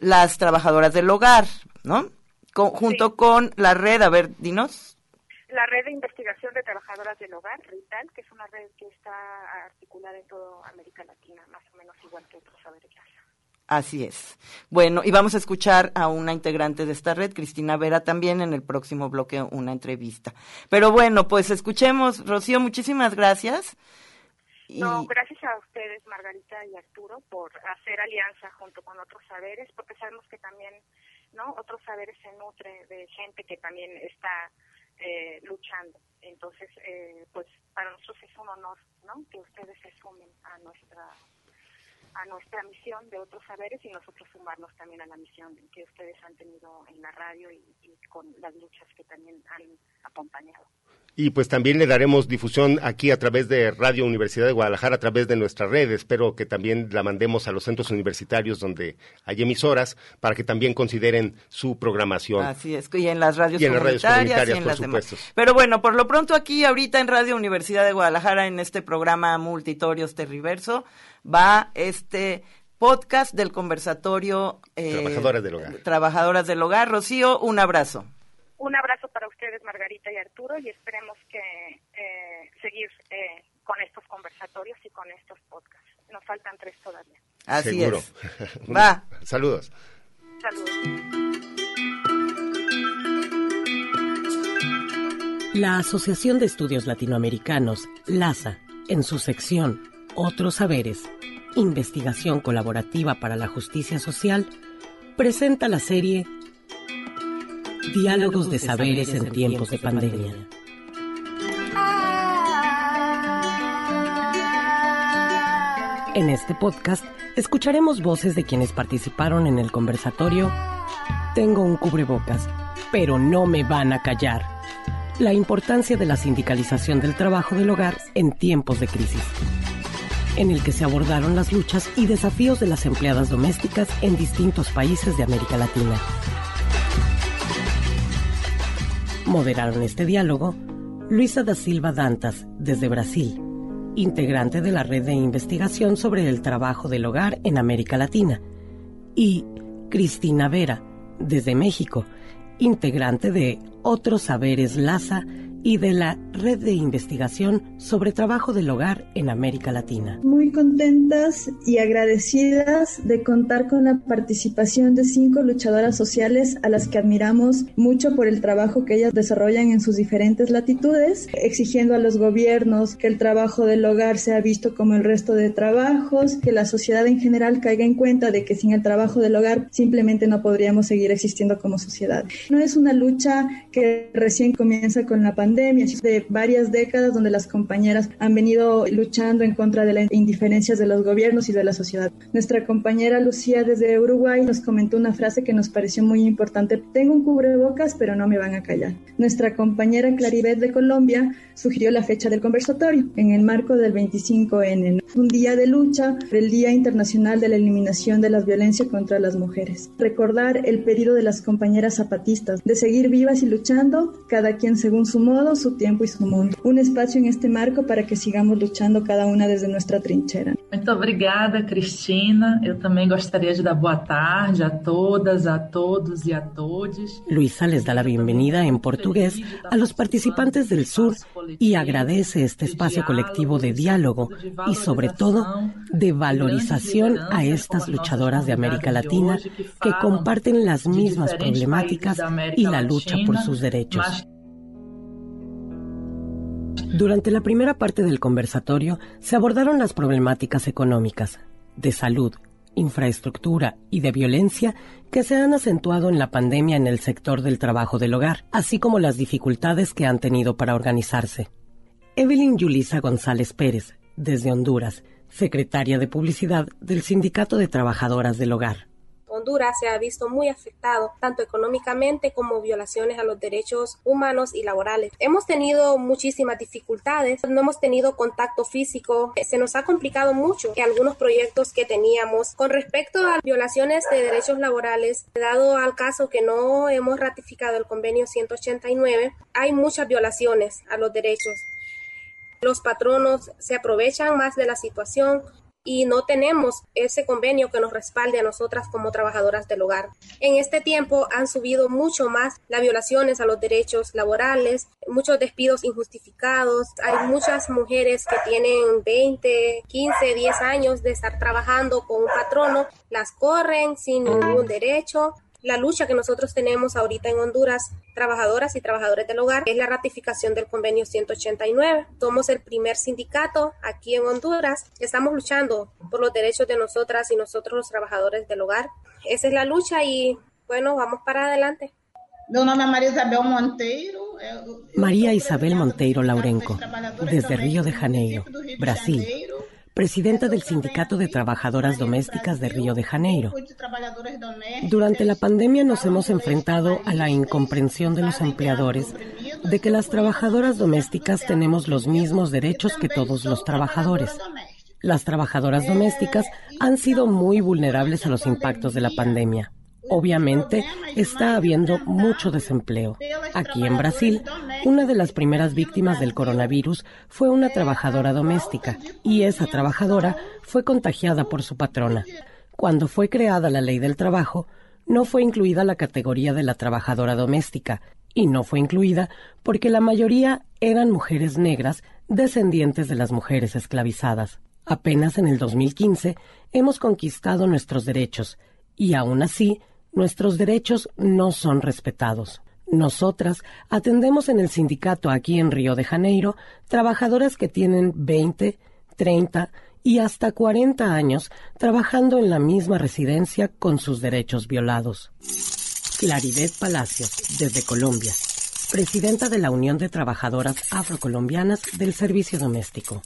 las trabajadoras del hogar, ¿no? junto con la red, a ver, dinos. La red de investigación de trabajadoras del hogar, RITAL, que es una red que está articulada en toda América Latina, más o menos igual que otros saberes. Así es. Bueno, y vamos a escuchar a una integrante de esta red, Cristina Vera, también en el próximo bloque una entrevista. Pero bueno, pues escuchemos. Rocío, muchísimas gracias. No, gracias a ustedes, Margarita y Arturo, por hacer alianza junto con otros saberes, porque sabemos que también, ¿no? Otros saberes se nutre de gente que también está eh, luchando. Entonces, eh, pues para nosotros es un honor, ¿no? Que ustedes se sumen a nuestra a nuestra misión de otros saberes y nosotros sumarnos también a la misión que ustedes han tenido en la radio y, con las luchas que también han acompañado. Y pues también le daremos difusión aquí a través de Radio Universidad de Guadalajara, a través de nuestra red. Espero que también la mandemos a los centros universitarios donde hay emisoras para que también consideren su programación. Así es, y en las radios, comunitarias, y en las demás. Pero bueno, por lo pronto aquí ahorita en Radio Universidad de Guadalajara, en este programa Multitorios Terriverso, va este podcast del conversatorio eh, Trabajadoras del Hogar. Trabajadoras del Hogar. Rocío, un abrazo. Un abrazo para ustedes, Margarita y Arturo, y esperemos que eh, seguir eh, con estos conversatorios y con estos podcasts. Nos faltan tres todavía. Así es. <laughs> Va. <laughs> Saludos. Saludos. La Asociación de Estudios Latinoamericanos, LASA, en su sección otros Saberes, Investigación Colaborativa para la Justicia Social, presenta la serie Diálogos de Saberes en tiempos de pandemia. En este podcast escucharemos voces de quienes participaron en el conversatorio Tengo un cubrebocas, pero no me van a callar. La importancia de la sindicalización del trabajo del hogar en tiempos de crisis en el que se abordaron las luchas y desafíos de las empleadas domésticas en distintos países de América Latina. Moderaron este diálogo Luisa da Silva Dantas, desde Brasil, integrante de la red de investigación sobre el trabajo del hogar en América Latina, y Cristina Vera, desde México, integrante de Otros Saberes LASA y de la Red de Investigación sobre Trabajo del Hogar en América Latina. Muy contentas y agradecidas de contar con la participación de cinco luchadoras sociales a las que admiramos mucho por el trabajo que ellas desarrollan en sus diferentes latitudes, exigiendo a los gobiernos que el trabajo del hogar sea visto como el resto de trabajos, que la sociedad en general caiga en cuenta de que sin el trabajo del hogar simplemente no podríamos seguir existiendo como sociedad. No es una lucha que recién comienza con la pandemia, de varias décadas donde las compañeras han venido luchando en contra de las indiferencias de los gobiernos y de la sociedad. Nuestra compañera Lucía desde Uruguay nos comentó una frase que nos pareció muy importante. Tengo un cubrebocas, pero no me van a callar. Nuestra compañera Claribet de Colombia sugirió la fecha del conversatorio en el marco del 25N, un día de lucha el Día Internacional de la Eliminación de la Violencia contra las Mujeres. Recordar el pedido de las compañeras zapatistas de seguir vivas y luchando, cada quien según su modo su tiempo y su mundo. Un espacio en este marco para que sigamos luchando cada una desde nuestra trinchera. Muito obrigada, Cristina. Eu também gostaria de dar boa tarde a todas, a todos y a todos. Luisa les da la bienvenida en portugués a los participantes del sur y agradece este espacio colectivo de diálogo y sobre todo de valorización a estas luchadoras de América Latina que comparten las mismas problemáticas y la lucha por sus derechos. Durante la primera parte del conversatorio se abordaron las problemáticas económicas, de salud, infraestructura y de violencia que se han acentuado en la pandemia en el sector del trabajo del hogar, así como las dificultades que han tenido para organizarse. Evelyn Yulisa González Pérez, desde Honduras, secretaria de Publicidad del Sindicato de Trabajadoras del Hogar. Honduras se ha visto muy afectado tanto económicamente como violaciones a los derechos humanos y laborales. Hemos tenido muchísimas dificultades, no hemos tenido contacto físico, se nos ha complicado mucho que algunos proyectos que teníamos con respecto a violaciones de derechos laborales, dado al caso que no hemos ratificado el convenio 189, hay muchas violaciones a los derechos. Los patronos se aprovechan más de la situación, y no tenemos ese convenio que nos respalde a nosotras como trabajadoras del hogar. En este tiempo han subido mucho más las violaciones a los derechos laborales, muchos despidos injustificados, hay muchas mujeres que tienen 20, 15, 10 años de estar trabajando con un patrono, las corren sin ningún derecho, la lucha que nosotros tenemos ahorita en Honduras, trabajadoras y trabajadores del hogar, es la ratificación del convenio 189. Somos el primer sindicato aquí en Honduras. Estamos luchando por los derechos de nosotras y nosotros los trabajadores del hogar. Esa es la lucha y bueno, vamos para adelante. María Isabel Monteiro Laurenco, desde Río de Janeiro, Brasil presidenta del Sindicato de Trabajadoras Domésticas de Río de Janeiro. Durante la pandemia nos hemos enfrentado a la incomprensión de los empleadores de que las trabajadoras domésticas tenemos los mismos derechos que todos los trabajadores. Las trabajadoras domésticas han sido muy vulnerables a los impactos de la pandemia. Obviamente está habiendo mucho desempleo. Aquí en Brasil, una de las primeras víctimas del coronavirus fue una trabajadora doméstica y esa trabajadora fue contagiada por su patrona. Cuando fue creada la ley del trabajo, no fue incluida la categoría de la trabajadora doméstica y no fue incluida porque la mayoría eran mujeres negras descendientes de las mujeres esclavizadas. Apenas en el 2015 hemos conquistado nuestros derechos y aún así nuestros derechos no son respetados. Nosotras atendemos en el sindicato aquí en Río de Janeiro trabajadoras que tienen 20, 30 y hasta 40 años trabajando en la misma residencia con sus derechos violados. Claridad Palacios, desde Colombia, presidenta de la Unión de Trabajadoras Afrocolombianas del Servicio Doméstico.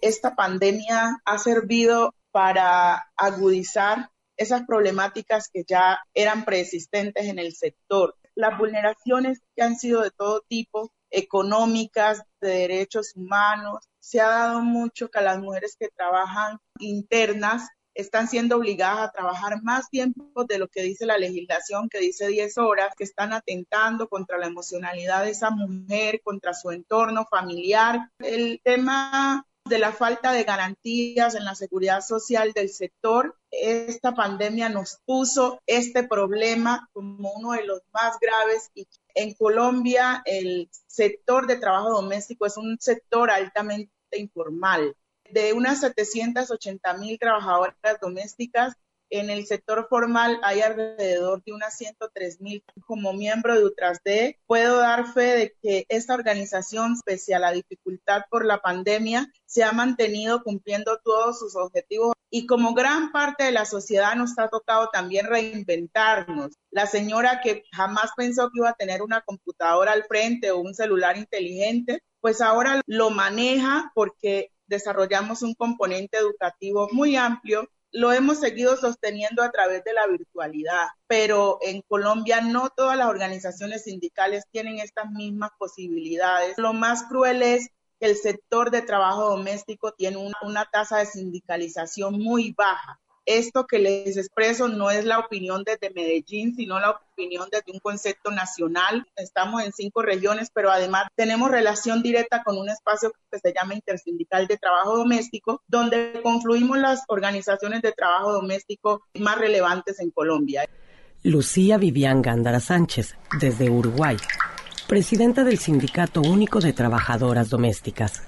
Esta pandemia ha servido para agudizar esas problemáticas que ya eran preexistentes en el sector. Las vulneraciones que han sido de todo tipo, económicas, de derechos humanos, se ha dado mucho que las mujeres que trabajan internas están siendo obligadas a trabajar más tiempo de lo que dice la legislación, que dice 10 horas, que están atentando contra la emocionalidad de esa mujer, contra su entorno familiar. El tema de la falta de garantías en la seguridad social del sector. Esta pandemia nos puso este problema como uno de los más graves y en Colombia el sector de trabajo doméstico es un sector altamente informal. De unas 780 mil trabajadoras domésticas, en el sector formal hay alrededor de unas 103 mil. Como miembro de UTRASD, puedo dar fe de que esta organización, pese a la dificultad por la pandemia, se ha mantenido cumpliendo todos sus objetivos y como gran parte de la sociedad nos ha tocado también reinventarnos. La señora que jamás pensó que iba a tener una computadora al frente o un celular inteligente, pues ahora lo maneja porque desarrollamos un componente educativo muy amplio lo hemos seguido sosteniendo a través de la virtualidad, pero en Colombia no todas las organizaciones sindicales tienen estas mismas posibilidades. Lo más cruel es que el sector de trabajo doméstico tiene una, tasa de sindicalización muy baja esto que les expreso no es la opinión desde Medellín, sino la opinión desde un concepto nacional. Estamos en cinco regiones, pero además tenemos relación directa con un espacio que se llama Intersindical de Trabajo Doméstico, donde confluimos las organizaciones de trabajo doméstico más relevantes en Colombia. Lucía Vivian Gándara Sánchez, desde Uruguay, presidenta del Sindicato Único de Trabajadoras Domésticas.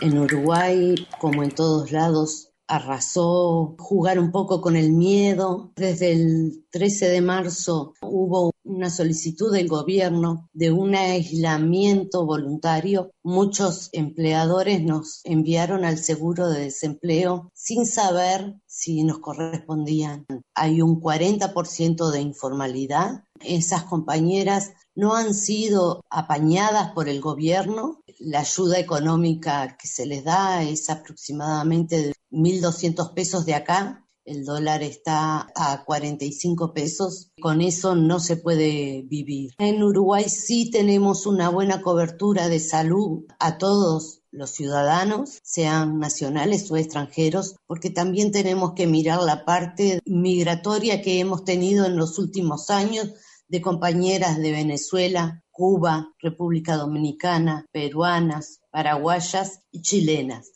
En Uruguay, como en todos lados, arrasó jugar un poco con el miedo. Desde el 13 de marzo hubo una solicitud del gobierno de un aislamiento voluntario. Muchos empleadores nos enviaron al seguro de desempleo sin saber si nos correspondían. Hay un 40% de informalidad. Esas compañeras no han sido apañadas por el gobierno. La ayuda económica que se les da es aproximadamente 1.200 pesos de acá. El dólar está a 45 pesos. Con eso no se puede vivir. En Uruguay sí tenemos una buena cobertura de salud a todos los ciudadanos, sean nacionales o extranjeros, porque también tenemos que mirar la parte migratoria que hemos tenido en los últimos años de compañeras de Venezuela, Cuba, República Dominicana, peruanas, paraguayas y chilenas.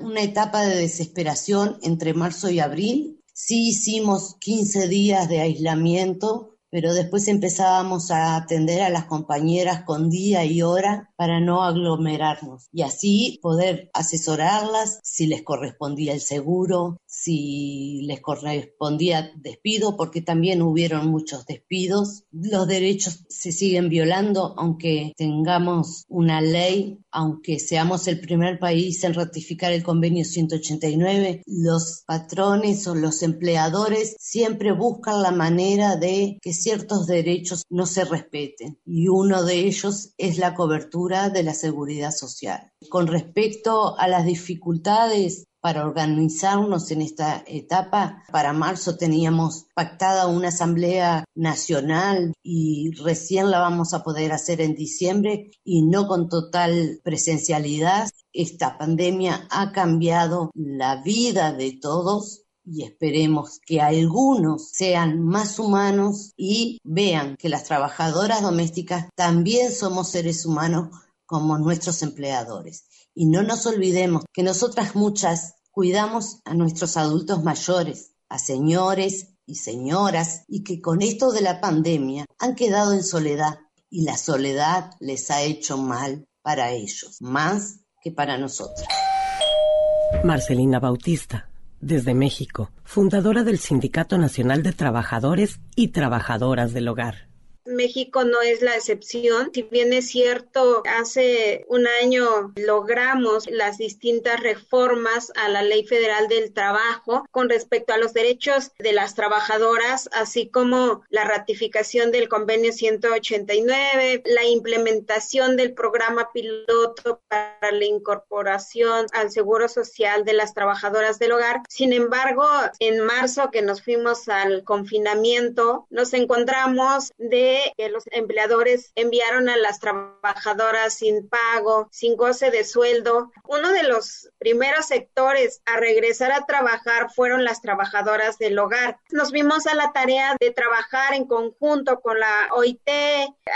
Una etapa de desesperación entre marzo y abril. Sí hicimos 15 días de aislamiento pero después empezábamos a atender a las compañeras con día y hora para no aglomerarnos y así poder asesorarlas si les correspondía el seguro, si les correspondía despido, porque también hubieron muchos despidos. Los derechos se siguen violando, aunque tengamos una ley, aunque seamos el primer país en ratificar el convenio 189, los patrones o los empleadores siempre buscan la manera de que ciertos derechos no se respeten y uno de ellos es la cobertura de la seguridad social. Con respecto a las dificultades para organizarnos en esta etapa. Para marzo teníamos pactada una asamblea nacional y recién la vamos a poder hacer en diciembre y no con total presencialidad. Esta pandemia ha cambiado la vida de todos y esperemos que algunos sean más humanos y vean que las trabajadoras domésticas también somos seres humanos como nuestros empleadores. Y no nos olvidemos que nosotras muchas cuidamos a nuestros adultos mayores, a señores y señoras, y que con esto de la pandemia han quedado en soledad y la soledad les ha hecho mal para ellos, más que para nosotras. Marcelina Bautista desde México, fundadora del Sindicato Nacional de Trabajadores y Trabajadoras del Hogar. México no es la excepción. Si bien es cierto, hace un año logramos las distintas reformas a la Ley Federal del Trabajo con respecto a los derechos de las trabajadoras, así como la ratificación del convenio 189, la implementación del programa piloto para la incorporación al Seguro Social de las trabajadoras del hogar. Sin embargo, en marzo que nos fuimos al confinamiento, nos encontramos de que los empleadores enviaron a las trabajadoras sin pago, sin goce de sueldo. Uno de los primeros sectores a regresar a trabajar fueron las trabajadoras del hogar. Nos vimos a la tarea de trabajar en conjunto con la OIT,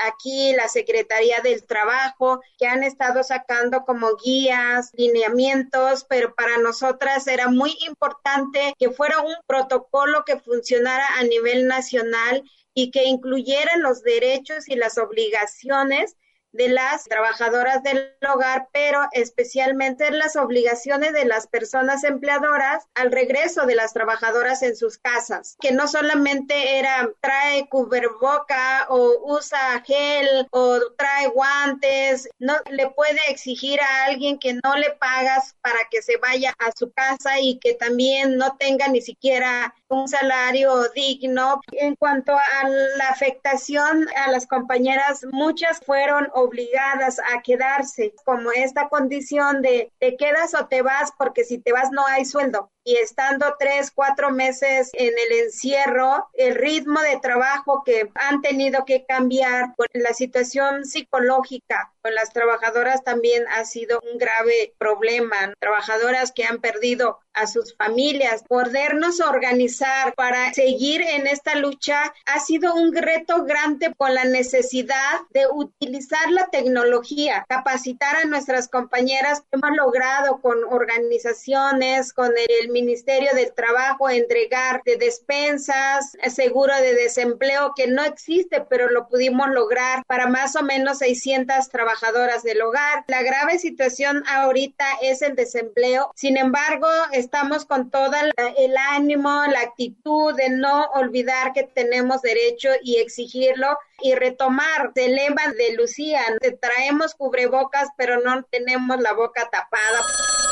aquí la Secretaría del Trabajo, que han estado sacando como guías, lineamientos, pero para nosotras era muy importante que fuera un protocolo que funcionara a nivel nacional y que incluyera los derechos y las obligaciones de las trabajadoras del hogar, pero especialmente las obligaciones de las personas empleadoras al regreso de las trabajadoras en sus casas, que no solamente era trae cuberboca o usa gel o trae guantes, no le puede exigir a alguien que no le pagas para que se vaya a su casa y que también no tenga ni siquiera un salario digno. En cuanto a la afectación a las compañeras, muchas fueron obligadas a quedarse como esta condición de te quedas o te vas porque si te vas no hay sueldo y estando tres, cuatro meses en el encierro, el ritmo de trabajo que han tenido que cambiar por la situación psicológica con las trabajadoras también ha sido un grave problema. Trabajadoras que han perdido a sus familias, podernos organizar para seguir en esta lucha ha sido un reto grande con la necesidad de utilizar la tecnología, capacitar a nuestras compañeras. Hemos logrado con organizaciones, con el Ministerio del Trabajo entregar de despensas, seguro de desempleo que no existe, pero lo pudimos lograr para más o menos 600 trabajadoras del hogar. La grave situación ahorita es el desempleo. Sin embargo, estamos con todo el ánimo, la actitud de no olvidar que tenemos derecho y exigirlo y retomar el lema de Lucía, traemos cubrebocas pero no tenemos la boca tapada.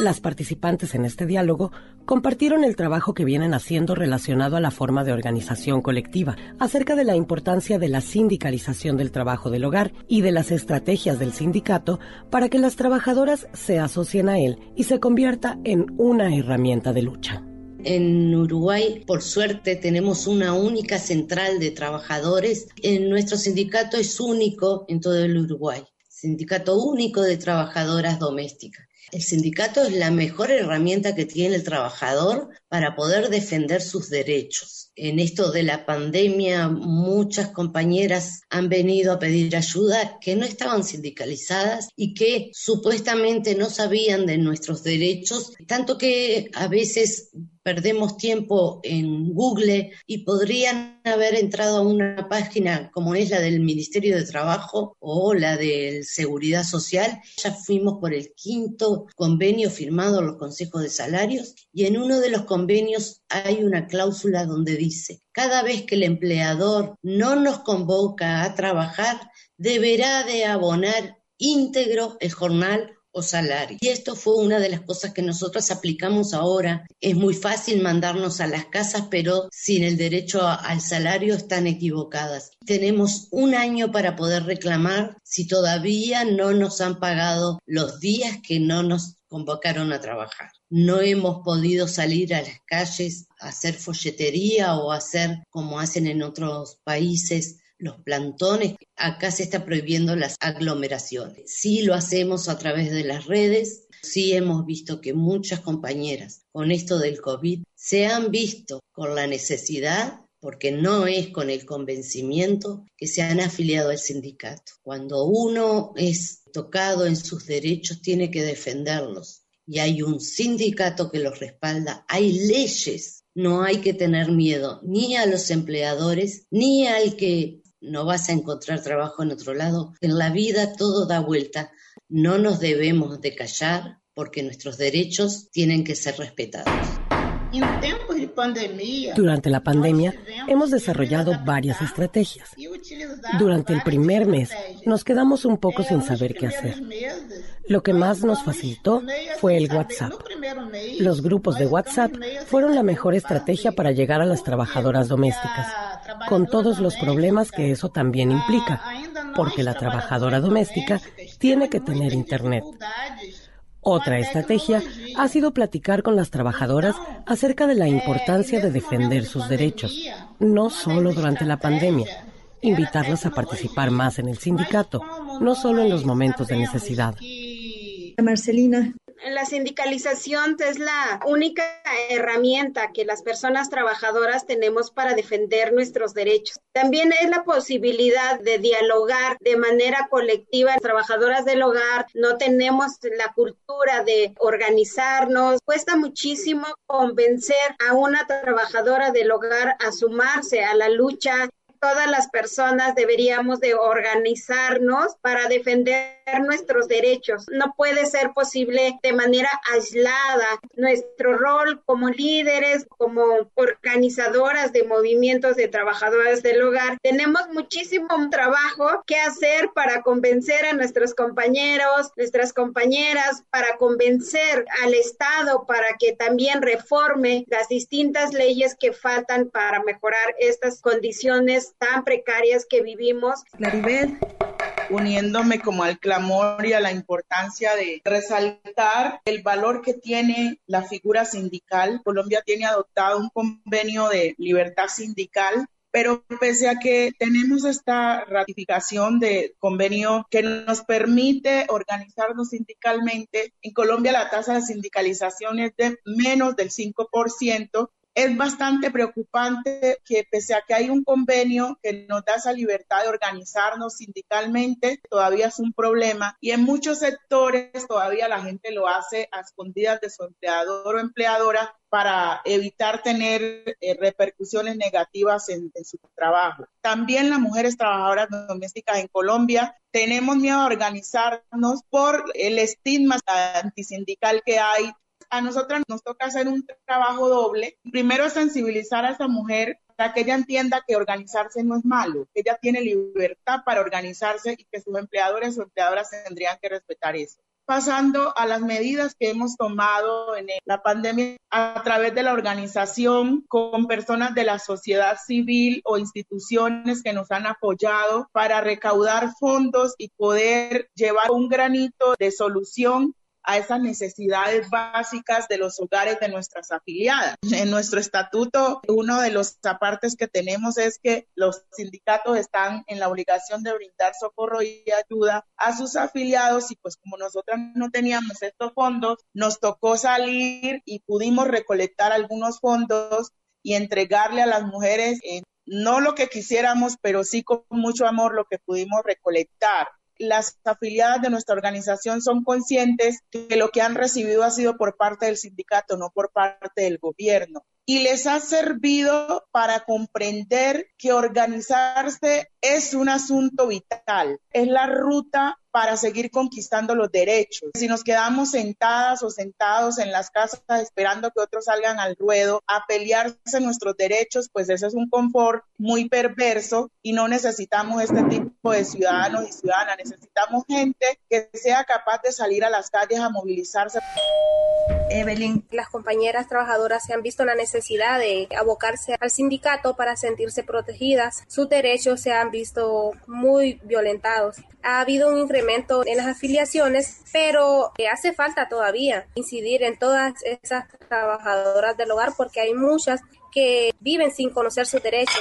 Las participantes en este diálogo compartieron el trabajo que vienen haciendo relacionado a la forma de organización colectiva, acerca de la importancia de la sindicalización del trabajo del hogar y de las estrategias del sindicato para que las trabajadoras se asocien a él y se convierta en una herramienta de lucha. En Uruguay, por suerte, tenemos una única central de trabajadores. En nuestro sindicato es único en todo el Uruguay. Sindicato único de trabajadoras domésticas. El sindicato es la mejor herramienta que tiene el trabajador para poder defender sus derechos. En esto de la pandemia, muchas compañeras han venido a pedir ayuda que no estaban sindicalizadas y que supuestamente no sabían de nuestros derechos, tanto que a veces perdemos tiempo en Google y podrían haber entrado a una página como es la del Ministerio de Trabajo o la de Seguridad Social. Ya fuimos por el quinto convenio firmado en los consejos de salarios y en uno de los convenios hay una cláusula donde dice, cada vez que el empleador no nos convoca a trabajar, deberá de abonar íntegro el jornal o salario. Y esto fue una de las cosas que nosotros aplicamos ahora. Es muy fácil mandarnos a las casas, pero sin el derecho al salario están equivocadas. Tenemos un año para poder reclamar si todavía no nos han pagado los días que no nos convocaron a trabajar. No hemos podido salir a las calles a hacer folletería o hacer como hacen en otros países los plantones. Acá se está prohibiendo las aglomeraciones. Sí lo hacemos a través de las redes. Sí hemos visto que muchas compañeras con esto del COVID se han visto con la necesidad porque no es con el convencimiento que se han afiliado al sindicato. Cuando uno es tocado en sus derechos, tiene que defenderlos. Y hay un sindicato que los respalda, hay leyes. No hay que tener miedo ni a los empleadores, ni al que no vas a encontrar trabajo en otro lado. En la vida todo da vuelta. No nos debemos de callar porque nuestros derechos tienen que ser respetados. Durante la pandemia hemos desarrollado varias estrategias. Durante el primer mes nos quedamos un poco sin saber qué hacer. Lo que más nos facilitó fue el WhatsApp. Los grupos de WhatsApp fueron la mejor estrategia para llegar a las trabajadoras domésticas, con todos los problemas que eso también implica, porque la trabajadora doméstica tiene que tener Internet. Otra estrategia ha sido platicar con las trabajadoras acerca de la importancia de defender sus derechos, no solo durante la pandemia, invitarlas a participar más en el sindicato, no solo en los momentos de necesidad. Marcelina. La sindicalización es la única herramienta que las personas trabajadoras tenemos para defender nuestros derechos. También es la posibilidad de dialogar de manera colectiva. Trabajadoras del hogar no tenemos la cultura de organizarnos. Cuesta muchísimo convencer a una trabajadora del hogar a sumarse a la lucha todas las personas deberíamos de organizarnos para defender nuestros derechos. No puede ser posible de manera aislada. Nuestro rol como líderes, como organizadoras de movimientos de trabajadoras del hogar, tenemos muchísimo trabajo que hacer para convencer a nuestros compañeros, nuestras compañeras, para convencer al Estado para que también reforme las distintas leyes que faltan para mejorar estas condiciones tan precarias que vivimos. Uniéndome como al clamor y a la importancia de resaltar el valor que tiene la figura sindical. Colombia tiene adoptado un convenio de libertad sindical pero pese a que tenemos esta ratificación de convenio que nos permite organizarnos sindicalmente, en Colombia la tasa de sindicalización es de menos del 5%, es bastante preocupante que pese a que hay un convenio que nos da esa libertad de organizarnos sindicalmente, todavía es un problema y en muchos sectores todavía la gente lo hace a escondidas de su empleador o empleadora para evitar tener eh, repercusiones negativas en, en, su trabajo. También las mujeres trabajadoras domésticas en Colombia tenemos miedo a organizarnos por el estigma antisindical que hay a nosotros nos toca hacer un trabajo doble. Primero, sensibilizar a esa mujer para que ella entienda que organizarse no es malo, que ella tiene libertad para organizarse y que sus empleadores o empleadoras tendrían que respetar eso. Pasando a las medidas que hemos tomado en la pandemia a través de la organización con personas de la sociedad civil o instituciones que nos han apoyado para recaudar fondos y poder llevar un granito de solución a esas necesidades básicas de los hogares de nuestras afiliadas. En nuestro estatuto, uno de los apartes que tenemos es que los sindicatos están en la obligación de brindar socorro y ayuda a sus afiliados y pues como nosotras no teníamos estos fondos, nos tocó salir y pudimos recolectar algunos fondos y entregarle a las mujeres eh, no lo que quisiéramos, pero sí con mucho amor lo que pudimos recolectar las afiliadas de nuestra organización son conscientes que lo que han recibido ha sido por parte del sindicato, no por parte del gobierno. Y les ha servido para comprender que organizarse es un asunto vital, es la ruta para seguir conquistando los derechos. Si nos quedamos sentadas o sentados en las casas esperando que otros salgan al ruedo a pelearse nuestros derechos, pues eso es un confort muy perverso y no necesitamos este tipo de ciudadanos y ciudadanas. Necesitamos gente que sea capaz de salir a las calles a movilizarse. Evelyn. Las compañeras trabajadoras se han visto la necesidad de abocarse al sindicato para sentirse protegidas. Sus derechos se han visto muy violentados. Ha habido un incremento en las afiliaciones, pero hace falta todavía incidir en todas esas trabajadoras del hogar porque hay muchas que viven sin conocer sus derechos.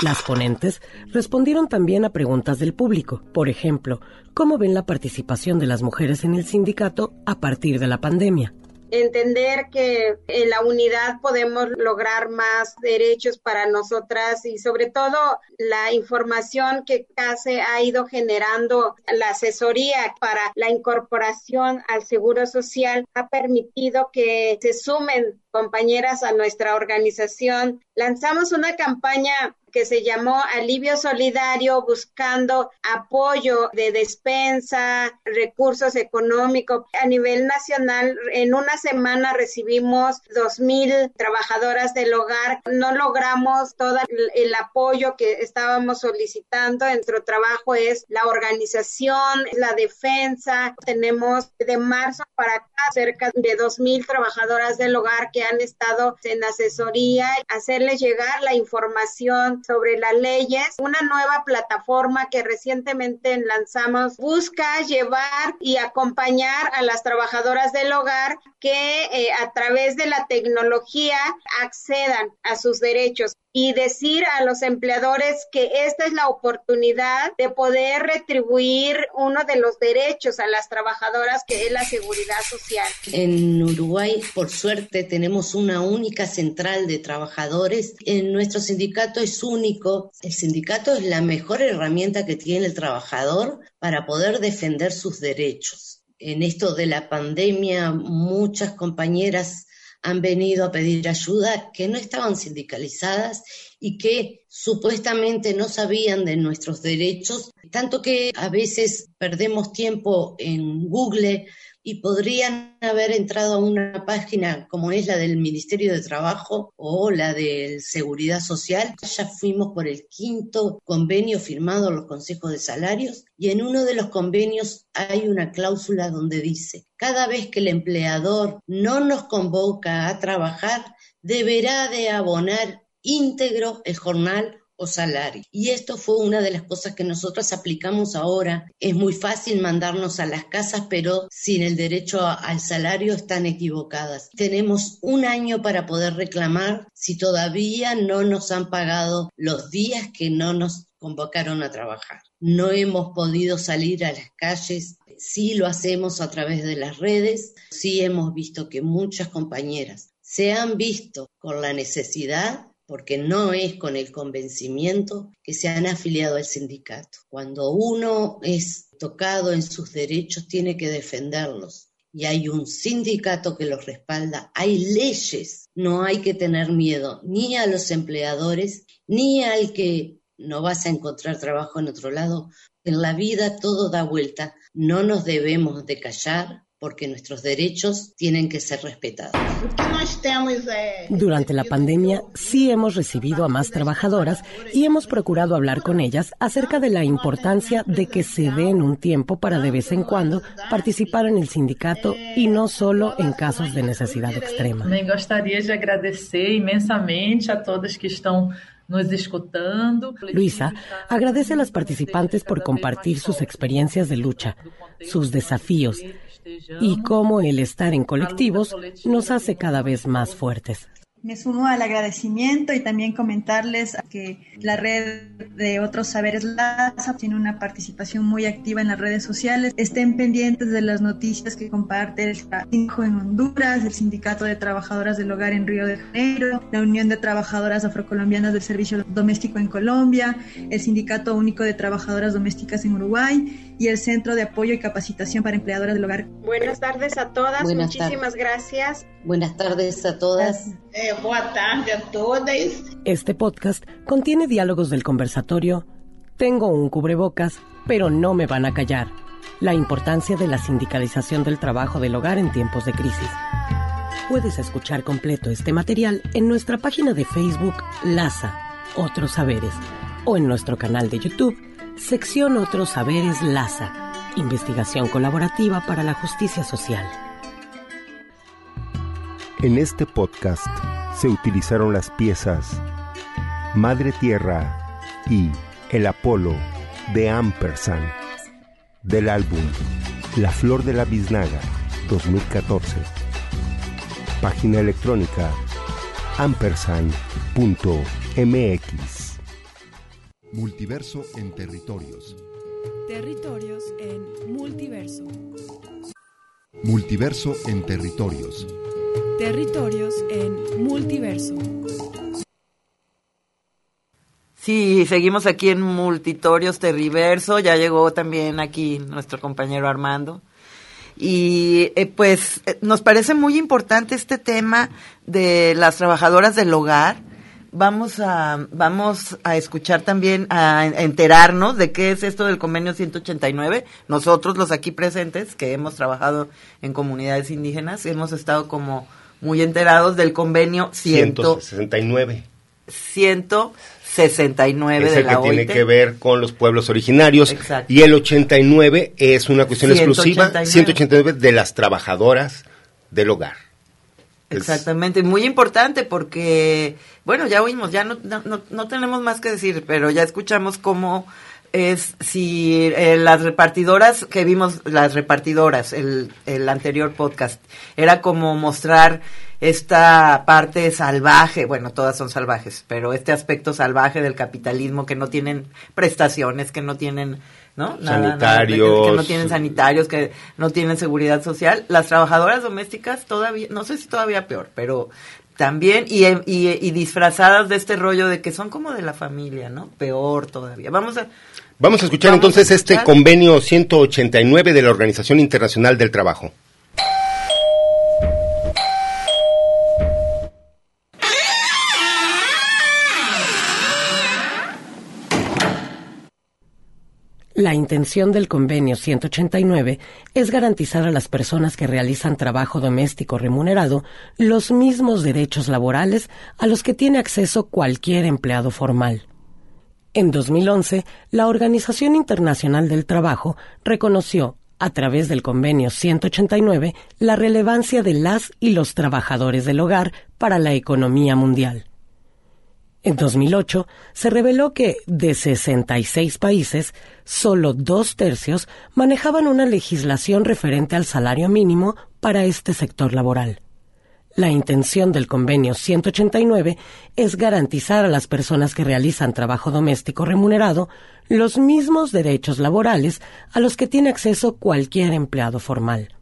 Las ponentes respondieron también a preguntas del público. Por ejemplo, ¿cómo ven la participación de las mujeres en el sindicato a partir de la pandemia? Entender que en la unidad podemos lograr más derechos para nosotras y sobre todo la información que CASE ha ido generando, la asesoría para la incorporación al Seguro Social ha permitido que se sumen compañeras a nuestra organización. Lanzamos una campaña que se llamó Alivio Solidario, buscando apoyo de despensa, recursos económicos. A nivel nacional, en una semana recibimos dos mil trabajadoras del hogar. No logramos todo el apoyo que estábamos solicitando. Nuestro trabajo es la organización, la defensa. Tenemos de marzo para acá cerca de dos mil trabajadoras del hogar que han estado en asesoría, hacerles llegar la información sobre las leyes. Una nueva plataforma que recientemente lanzamos busca llevar y acompañar a las trabajadoras del hogar que eh, a través de la tecnología accedan a sus derechos. Y decir a los empleadores que esta es la oportunidad de poder retribuir uno de los derechos a las trabajadoras que es la seguridad social. En Uruguay, por suerte, tenemos una única central de trabajadores. En nuestro sindicato es único. El sindicato es la mejor herramienta que tiene el trabajador para poder defender sus derechos. En esto de la pandemia, muchas compañeras han venido a pedir ayuda que no estaban sindicalizadas y que supuestamente no sabían de nuestros derechos, tanto que a veces perdemos tiempo en Google y podrían haber entrado a una página como es la del Ministerio de Trabajo o la de Seguridad Social. Ya fuimos por el quinto convenio firmado los consejos de salarios y en uno de los convenios hay una cláusula donde dice, cada vez que el empleador no nos convoca a trabajar, deberá de abonar íntegro el jornal salario. Y esto fue una de las cosas que nosotros aplicamos ahora. Es muy fácil mandarnos a las casas, pero sin el derecho al salario están equivocadas. Tenemos un año para poder reclamar si todavía no nos han pagado los días que no nos convocaron a trabajar. No hemos podido salir a las calles, sí lo hacemos a través de las redes, sí hemos visto que muchas compañeras se han visto con la necesidad porque no es con el convencimiento que se han afiliado al sindicato. Cuando uno es tocado en sus derechos, tiene que defenderlos. Y hay un sindicato que los respalda, hay leyes, no hay que tener miedo ni a los empleadores, ni al que no vas a encontrar trabajo en otro lado. En la vida todo da vuelta, no nos debemos de callar, porque nuestros derechos tienen que ser respetados. Durante la pandemia sí hemos recibido a más trabajadoras y hemos procurado hablar con ellas acerca de la importancia de que se den un tiempo para de vez en cuando participar en el sindicato y no solo en casos de necesidad extrema. Me gustaría de agradecer inmensamente a todos que están nos escutando. Luisa agradece a las participantes por compartir sus experiencias de lucha, sus desafíos y cómo el estar en colectivos nos hace cada vez más fuertes. Me sumo al agradecimiento y también comentarles que la red de Otros Saberes LASA tiene una participación muy activa en las redes sociales. Estén pendientes de las noticias que comparte el CINJO en Honduras, el Sindicato de Trabajadoras del Hogar en Río de Janeiro, la Unión de Trabajadoras Afrocolombianas del Servicio Doméstico en Colombia, el Sindicato Único de Trabajadoras Domésticas en Uruguay y el Centro de Apoyo y Capacitación para Empleadoras del Hogar. Buenas tardes a todas, muchísimas gracias. Buenas tardes a todas. Eh, buenas tardes a todas. Este podcast contiene diálogos del conversatorio Tengo un cubrebocas, pero no me van a callar. La importancia de la sindicalización del trabajo del hogar en tiempos de crisis. Puedes escuchar completo este material en nuestra página de Facebook LASA, Otros Saberes, o en nuestro canal de YouTube Sección Otros Saberes LASA, Investigación Colaborativa para la Justicia Social. En este podcast se utilizaron las piezas Madre Tierra y El Apolo de Ampersand del álbum La Flor de la Biznaga 2014. Página electrónica ampersand.mx. Multiverso en territorios. Territorios en multiverso. Multiverso en territorios. Territorios en multiverso. Sí, seguimos aquí en Multitorios Terriverso. Ya llegó también aquí nuestro compañero Armando. Y eh, pues eh, nos parece muy importante este tema de las trabajadoras del hogar vamos a vamos a escuchar también a, enterarnos de qué es esto del convenio 189. Nosotros los aquí presentes que hemos trabajado en comunidades indígenas hemos estado como muy enterados del convenio 169. 169 es de el la que tiene que ver con los pueblos originarios Exacto. y el 89 es una cuestión exclusiva 189. 189 de las trabajadoras del hogar. Exactamente, muy importante porque, bueno, ya oímos, ya no, no, no- no tenemos más que decir, pero ya escuchamos cómo es si eh, las repartidoras que vimos, las repartidoras, el, el anterior podcast, era como mostrar esta parte salvaje, bueno, todas son salvajes, pero este aspecto salvaje del capitalismo que no tienen prestaciones, que no tienen, ¿no? Sanitarios. que no tienen sanitarios, que no tienen seguridad social. Las trabajadoras domésticas todavía, no sé si todavía peor, pero también, y, y, y disfrazadas de este rollo de que son como de la familia, ¿no? Peor todavía. Vamos a... Vamos a escuchar Vamos entonces a este convenio 189 de la Organización Internacional del Trabajo. La intención del convenio 189 es garantizar a las personas que realizan trabajo doméstico remunerado los mismos derechos laborales a los que tiene acceso cualquier empleado formal. En 2011, la Organización Internacional del Trabajo reconoció, a través del convenio 189, la relevancia de las y los trabajadores del hogar para la economía mundial. En 2008 se reveló que de 66 países, solo dos tercios manejaban una legislación referente al salario mínimo para este sector laboral. La intención del convenio 189 es garantizar a las personas que realizan trabajo doméstico remunerado los mismos derechos laborales a los que tiene acceso cualquier empleado formal.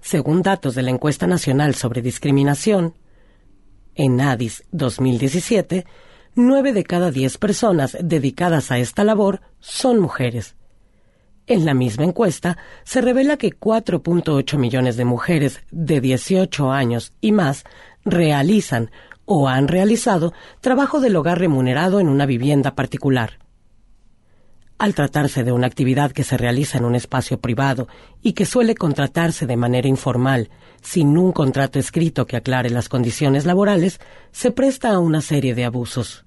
Según datos de la encuesta nacional sobre discriminación, en ADIS 2017, nueve de cada diez personas dedicadas a esta labor son mujeres. En la misma encuesta se revela que 4.8 millones de mujeres de 18 años y más realizan o han realizado trabajo del hogar remunerado en una vivienda particular. Al tratarse de una actividad que se realiza en un espacio privado y que suele contratarse de manera informal, sin un contrato escrito que aclare las condiciones laborales, se presta a una serie de abusos.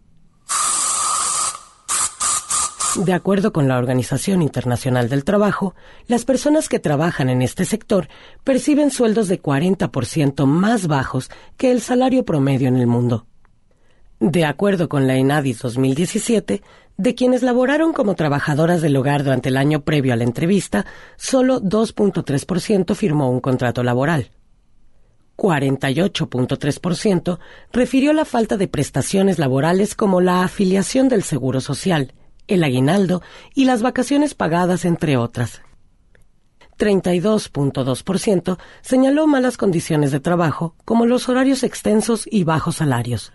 De acuerdo con la Organización Internacional del Trabajo, las personas que trabajan en este sector perciben sueldos de 40% más bajos que el salario promedio en el mundo. De acuerdo con la ENADIS 2017, de quienes laboraron como trabajadoras del hogar durante el año previo a la entrevista, solo 2.3% firmó un contrato laboral. 48.3% refirió la falta de prestaciones laborales como la afiliación del Seguro Social, el aguinaldo y las vacaciones pagadas, entre otras. 32.2% señaló malas condiciones de trabajo, como los horarios extensos y bajos salarios.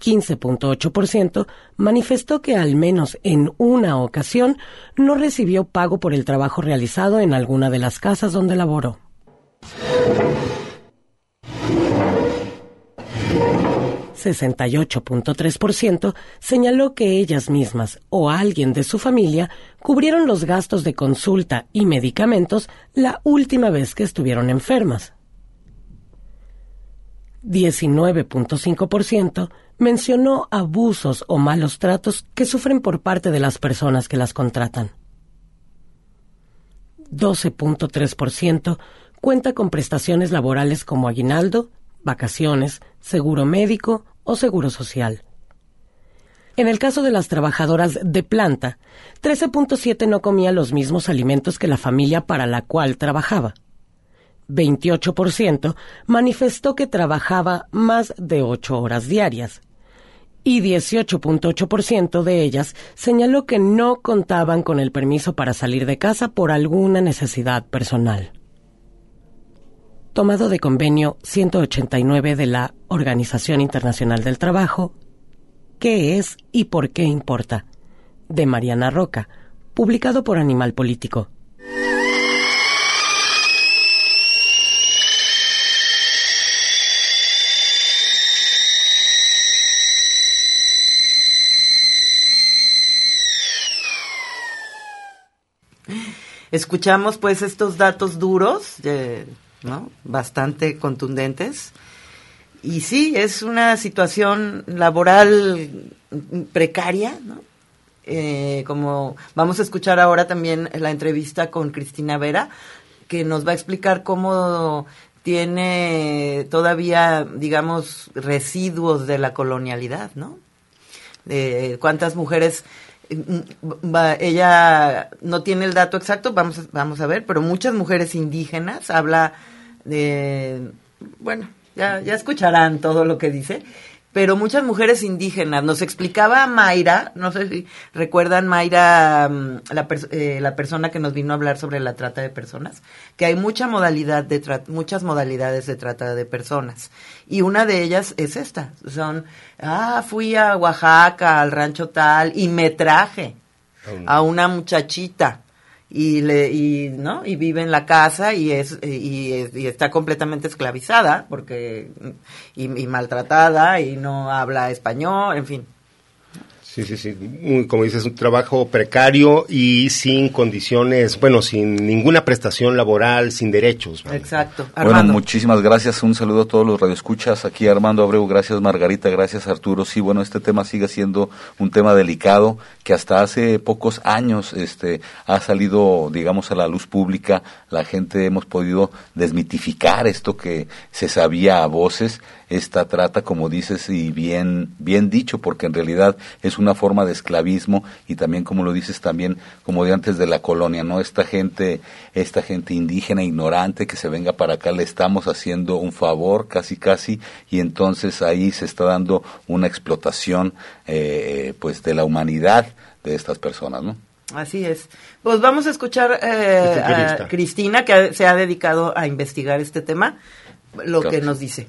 15.8% manifestó que al menos en una ocasión no recibió pago por el trabajo realizado en alguna de las casas donde laboró. ...68.3% señaló que ellas mismas o alguien de su familia cubrieron los gastos de consulta y medicamentos la última vez que estuvieron enfermas. 19.5% mencionó abusos o malos tratos que sufren por parte de las personas que las contratan. 12.3% cuenta con prestaciones laborales como aguinaldo, vacaciones, seguro médico o seguro social. En el caso de las trabajadoras de planta, 13.7 no comía los mismos alimentos que la familia para la cual trabajaba. 28% manifestó que trabajaba más de ocho horas diarias y 18.8% de ellas señaló que no contaban con el permiso para salir de casa por alguna necesidad personal. Tomado de convenio 189 de la Organización Internacional del Trabajo, ¿Qué es y por qué importa? de Mariana Roca, publicado por Animal Político. Escuchamos pues estos datos duros, de, ¿no? Bastante contundentes. Y sí, es una situación laboral precaria, ¿no? Eh, como vamos a escuchar ahora también la entrevista con Cristina Vera, que nos va a explicar cómo tiene todavía, digamos, residuos de la colonialidad, ¿no? De cuántas mujeres mm, ella no tiene el dato exacto, vamos vamos a ver, pero muchas mujeres indígenas habla de bueno, ya ya escucharán todo lo que dice, pero muchas mujeres indígenas nos explicaba Mayra, no sé si recuerdan Mayra mm, la, eh, la persona que nos vino a hablar sobre la trata de personas, que hay mucha modalidad de tra- muchas modalidades de trata de personas y una de ellas es esta, son ah, fui a Oaxaca, al rancho tal y me traje a una muchachita y le y no y vive en la casa y es y, y está completamente esclavizada porque y, y maltratada y no habla español en fin Sí, sí, sí. Muy, como dices, un trabajo precario y sin condiciones, bueno, sin ninguna prestación laboral, sin derechos. exacto Bueno, muchísimas gracias. Un saludo a todos los radioescuchas. Aquí Armando Abreu, gracias Margarita, gracias Arturo. Sí, bueno, este tema sigue siendo un tema delicado que hasta hace pocos años este, ha salido, digamos, a la luz pública. La gente hemos podido desmitificar esto que se sabía a voces, esta trata, como dices, y bien, bien dicho, porque en realidad es una forma de esclavismo y también, como lo dices, también como de antes de la colonia, ¿no? Esta gente, esta gente indígena, ignorante, que se venga para acá, le estamos haciendo un favor, casi, casi, y entonces ahí se está dando una explotación, eh, pues, de la humanidad de estas personas, ¿no? así es pues vamos a escuchar eh, Especialista. a Cristina que se ha dedicado a investigar este tema lo que nos dice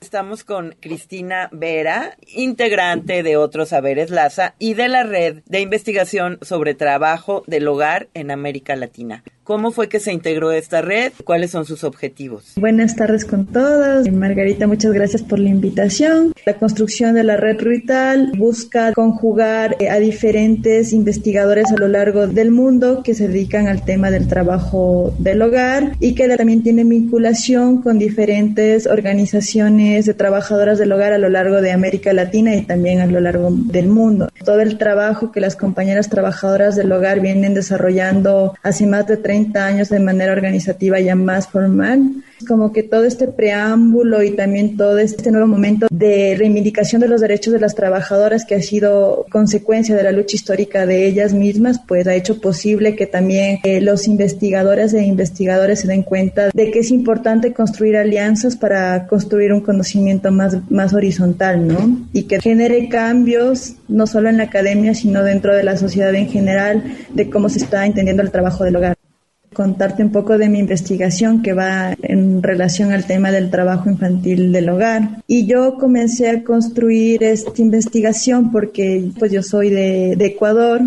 Estamos con Cristina Vera, integrante de Otros Saberes Laza y de la red de investigación sobre trabajo del hogar en América Latina. ¿Cómo fue que se integró esta red? ¿Cuáles son sus objetivos? Buenas tardes con todos. Margarita, muchas gracias por la invitación. La construcción de la red Ruital busca conjugar eh, a diferentes investigadores a lo largo del mundo que se dedican al tema del trabajo del hogar y que también tienen vinculación con diferentes organizaciones de trabajadoras del hogar a lo largo de América Latina y también a lo largo del mundo. Todo el trabajo que las compañeras trabajadoras del hogar vienen desarrollando hace más de 30 años de manera organizativa ya más formal. Como que todo este preámbulo y también todo este nuevo momento de reivindicación de los derechos de las trabajadoras que ha sido consecuencia de la lucha histórica de ellas mismas, pues ha hecho posible que también eh, los investigadores e investigadores se den cuenta de que es importante construir alianzas para construir un conocimiento más, más horizontal, ¿no? Y que genere cambios no solo en la academia, sino dentro de la sociedad en general, de cómo se está entendiendo el trabajo del hogar contarte un poco de mi investigación que va en relación al tema del trabajo infantil del hogar. Y yo comencé a construir esta investigación porque pues yo soy de, de Ecuador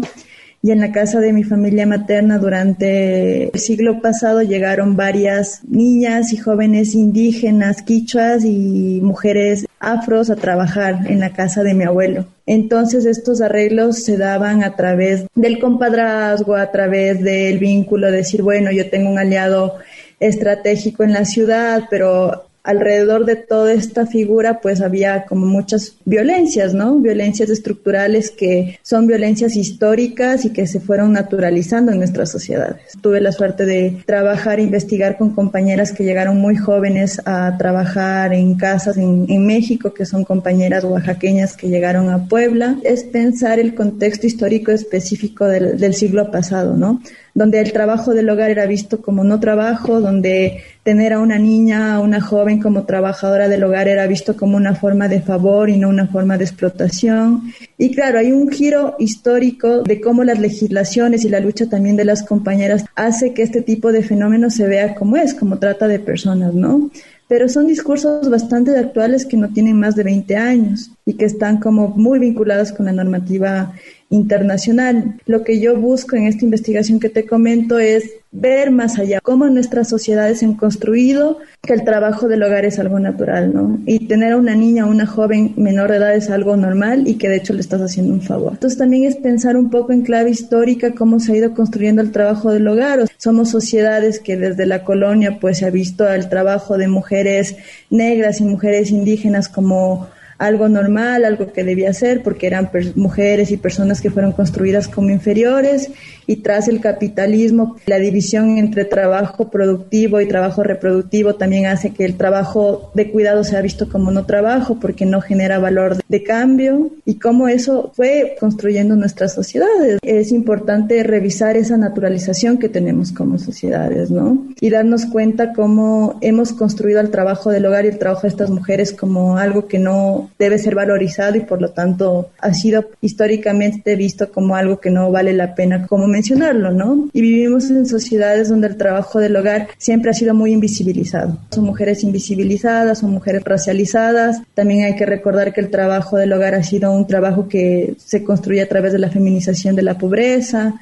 y en la casa de mi familia materna durante el siglo pasado llegaron varias niñas y jóvenes indígenas, quichuas y mujeres afros a trabajar en la casa de mi abuelo. Entonces estos arreglos se daban a través del compadrazgo, a través del vínculo, decir, bueno, yo tengo un aliado estratégico en la ciudad, pero alrededor de toda esta figura pues había como muchas violencias, ¿no? Violencias estructurales que son violencias históricas y que se fueron naturalizando en nuestras sociedades. Tuve la suerte de trabajar e investigar con compañeras que llegaron muy jóvenes a trabajar en casas en, México, que son compañeras oaxaqueñas que llegaron a Puebla. Es pensar el contexto histórico específico del siglo pasado, ¿no? Donde el trabajo del hogar era visto como no trabajo, donde tener a una niña, a una joven como trabajadora del hogar era visto como una forma de favor y no una forma de explotación. Y claro, hay un giro histórico de cómo las legislaciones y la lucha también de las compañeras hace que este tipo de fenómenos se vea como es, como trata de personas, ¿no? pero son discursos bastante actuales que no tienen más de 20 años y que están como muy vinculados con la normativa internacional. Lo que yo busco en esta investigación que te comento es ver más allá cómo nuestras sociedades han construido que el trabajo del hogar es algo natural, ¿no? Y tener a una niña o una joven menor de edad es algo normal y que de hecho le estás haciendo un favor. Entonces también es pensar un poco en clave histórica cómo se ha ido construyendo el trabajo del hogar. Somos sociedades que desde la colonia pues se ha visto el trabajo de mujeres negras y mujeres indígenas como algo normal, algo que debía ser, porque eran mujeres y personas que fueron construidas como inferiores y tras el capitalismo, la división entre trabajo productivo y trabajo reproductivo también hace que el trabajo de cuidado sea visto como no trabajo porque no genera valor de cambio y cómo eso fue construyendo nuestras sociedades. Es importante revisar esa naturalización que tenemos como sociedades, ¿no? Y darnos cuenta cómo hemos construido el trabajo del hogar y el trabajo de estas mujeres como algo que no debe ser valorizado y por lo tanto ha sido históricamente visto como algo que no vale la pena como ¿no? Y vivimos en sociedades donde el trabajo del hogar siempre ha sido muy invisibilizado. Son mujeres invisibilizadas, son mujeres racializadas. También hay que recordar que el trabajo del hogar ha sido un trabajo que se construye a través de la feminización de la pobreza.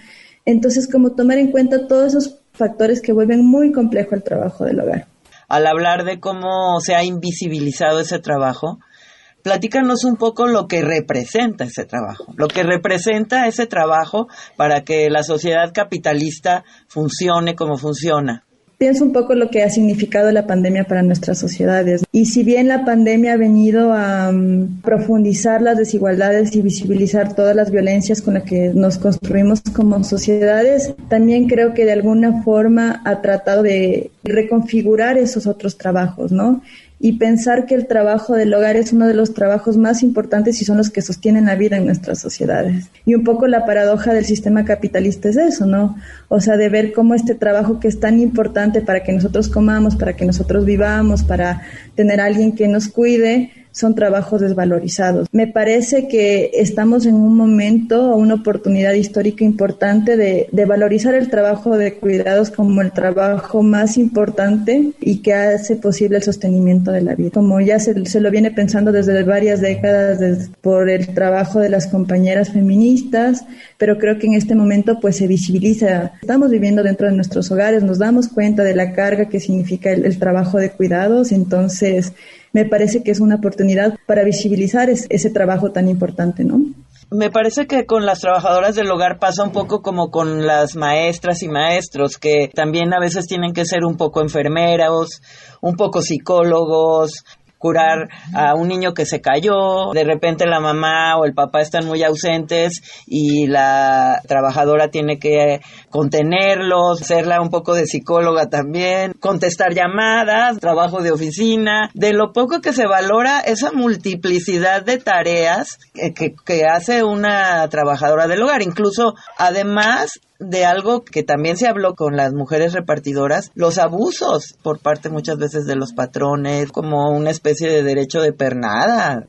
Entonces, como tomar en cuenta todos esos factores que vuelven muy complejo el trabajo del hogar. Al hablar de cómo se ha invisibilizado ese trabajo, Platícanos un poco lo que representa ese trabajo, lo que representa ese trabajo para que la sociedad capitalista funcione como funciona. Pienso un poco lo que ha significado la pandemia para nuestras sociedades. Y si bien la pandemia ha venido a mm, profundizar las desigualdades y visibilizar todas las violencias con las que nos construimos como sociedades, también creo que de alguna forma ha tratado de reconfigurar esos otros trabajos, ¿no? Y pensar que el trabajo del hogar es uno de los trabajos más importantes y son los que sostienen la vida en nuestras sociedades. Y un poco la paradoja del sistema capitalista es eso, ¿no? O sea, de ver cómo este trabajo que es tan importante para que nosotros comamos, para que nosotros vivamos, para tener a alguien que nos cuide, son trabajos desvalorizados. Me parece que estamos en un momento, una oportunidad histórica importante de, valorizar el trabajo de cuidados como el trabajo más importante y que hace posible el sostenimiento de la vida. Como ya se, lo viene pensando desde varias décadas por el trabajo de las compañeras feministas, pero creo que en este momento pues se visibiliza. Estamos viviendo dentro de nuestros hogares, nos damos cuenta de la carga que significa el trabajo de cuidados, entonces me parece que es una oportunidad para visibilizar ese trabajo tan importante, ¿no? Me parece que con las trabajadoras del hogar pasa un poco como con las maestras y maestros, que también a veces tienen que ser un poco enfermeros, un poco psicólogos, curar a un niño que se cayó, de repente la mamá o el papá están muy ausentes y la trabajadora tiene que contenerlos, serla un poco de psicóloga también, contestar llamadas, trabajo de oficina, de lo poco que se valora esa multiplicidad de tareas que, que hace una trabajadora del hogar. Incluso, además, de algo que también se habló con las mujeres repartidoras, los abusos por parte muchas veces de los patrones, como una especie de derecho de pernada.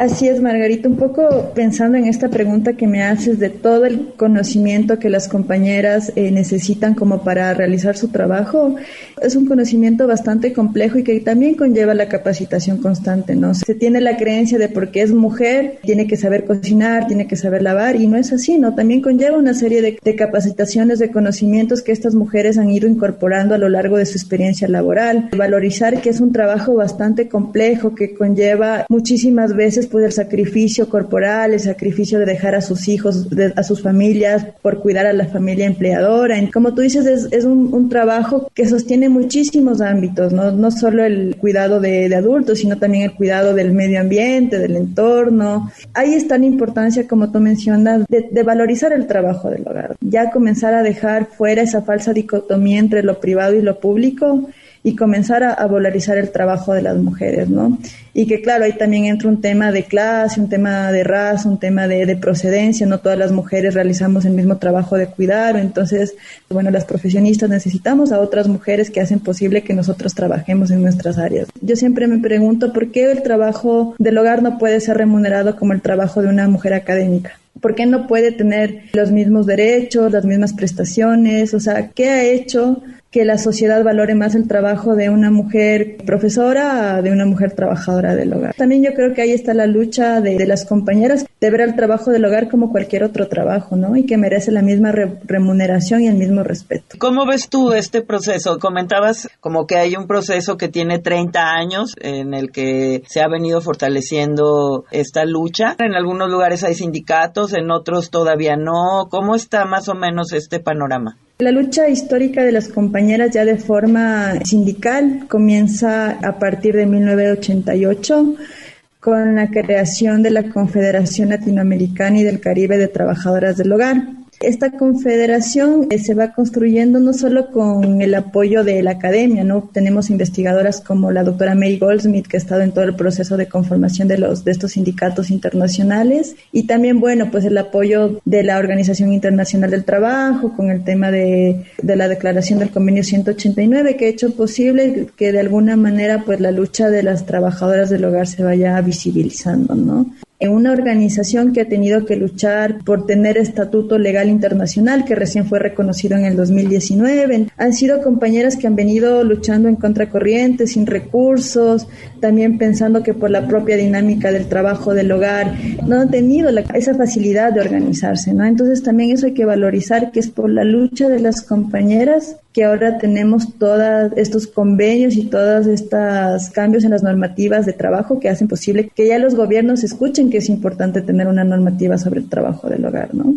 Así es, Margarita, un poco pensando en esta pregunta que me haces de todo el conocimiento que las compañeras eh, necesitan como para realizar su trabajo, es un conocimiento bastante complejo y que también conlleva la capacitación constante, ¿no? Se tiene la creencia de porque es mujer, tiene que saber cocinar, tiene que saber lavar y no es así, ¿no? También conlleva una serie de, de capacitaciones, de conocimientos que estas mujeres han ido incorporando a lo largo de su experiencia laboral. Valorizar que es un trabajo bastante complejo que conlleva muchísimas veces pues el sacrificio corporal, el sacrificio de dejar a sus hijos, a sus familias, por cuidar a la familia empleadora. Como tú dices, es, un, trabajo que sostiene muchísimos ámbitos, no, no solo el cuidado de, adultos, sino también el cuidado del medio ambiente, del entorno. Ahí está la importancia, como tú mencionas, de, de valorizar el trabajo del hogar. Ya comenzar a dejar fuera esa falsa dicotomía entre lo privado y lo público y comenzar a, a, valorizar el trabajo de las mujeres, ¿no? Y que claro, ahí también entra un tema de clase, un tema de raza, un tema de, de procedencia, no todas las mujeres realizamos el mismo trabajo de cuidar, entonces, bueno, las profesionistas necesitamos a otras mujeres que hacen posible que nosotros trabajemos en nuestras áreas. Yo siempre me pregunto por qué el trabajo del hogar no puede ser remunerado como el trabajo de una mujer académica. ¿Por qué no puede tener los mismos derechos, las mismas prestaciones? O sea, ¿qué ha hecho que la sociedad valore más el trabajo de una mujer profesora de una mujer trabajadora del hogar. También yo creo que ahí está la lucha de, las compañeras de ver el trabajo del hogar como cualquier otro trabajo, ¿no? Y que merece la misma remuneración y el mismo respeto. ¿Cómo ves tú este proceso? Comentabas como que hay un proceso que tiene 30 años en el que se ha venido fortaleciendo esta lucha. En algunos lugares hay sindicatos, en otros todavía no. ¿Cómo está más o menos este panorama? La lucha histórica de las compañeras ya de forma sindical comienza a partir de 1988 con la creación de la Confederación Latinoamericana y del Caribe de Trabajadoras del Hogar. Esta confederación eh, se va construyendo no solo con el apoyo de la academia, ¿no? Tenemos investigadoras como la doctora Mary Goldsmith, que ha estado en todo el proceso de conformación de los de estos sindicatos internacionales, y también, bueno, pues el apoyo de la Organización Internacional del Trabajo con el tema de, de la declaración del convenio 189, que ha hecho posible que de alguna manera, pues la lucha de las trabajadoras del hogar se vaya visibilizando, ¿no? En una organización que ha tenido que luchar por tener estatuto legal internacional que recién fue reconocido en el 2019. Han sido compañeras que han venido luchando en contracorriente, sin recursos, también pensando que por la propia dinámica del trabajo del hogar no han tenido esa facilidad de organizarse, ¿no? Entonces también eso hay que valorizar que es por la lucha de las compañeras que ahora tenemos todos estos convenios y todos estos cambios en las normativas de trabajo que hacen posible que ya los gobiernos escuchen que es importante tener una normativa sobre el trabajo del hogar, ¿no?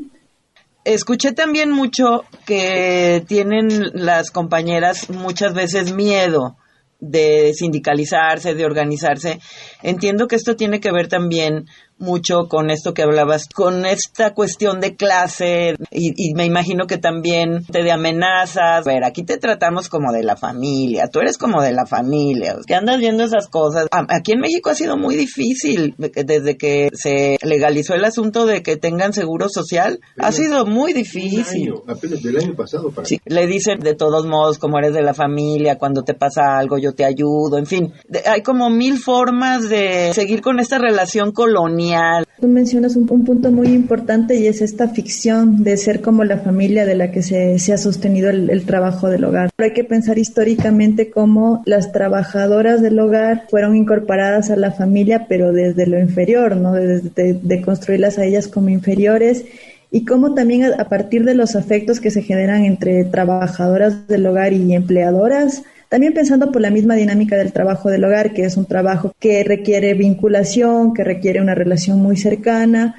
Escuché también mucho que tienen las compañeras muchas veces miedo de sindicalizarse, de organizarse. Entiendo que esto tiene que ver también mucho con esto que hablabas, con esta cuestión de clase y, me imagino que también te de amenazas. A ver, aquí te tratamos como de la familia, tú eres como de la familia, que andas viendo esas cosas. Aquí en México ha sido muy difícil desde que se legalizó el asunto de que tengan seguro social, ha sido muy difícil. apenas del año pasado. Para sí, le dicen de todos modos como eres de la familia, cuando te pasa algo yo te ayudo, en fin, hay como mil formas de seguir con esta relación colonial Tú mencionas un, punto muy importante y es esta ficción de ser como la familia de la que se, ha sostenido el, trabajo del hogar. Hay que pensar históricamente cómo las trabajadoras del hogar fueron incorporadas a la familia, pero desde lo inferior, ¿no? De, de construirlas a ellas como inferiores y cómo también a, partir de los afectos que se generan entre trabajadoras del hogar y empleadoras, también pensando por la misma dinámica del trabajo del hogar, que es un trabajo que requiere vinculación, que requiere una relación muy cercana,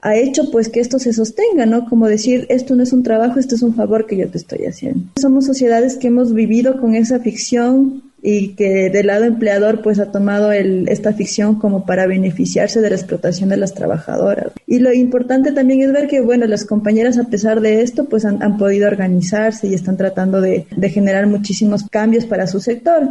ha hecho pues que esto se sostenga, ¿no? Como decir, esto no es un trabajo, esto es un favor que yo te estoy haciendo. Somos sociedades que hemos vivido con esa ficción y que del lado empleador pues ha tomado el, esta ficción como para beneficiarse de la explotación de las trabajadoras. Y lo importante también es ver que, bueno, las compañeras a pesar de esto pues han, podido organizarse y están tratando de generar muchísimos cambios para su sector.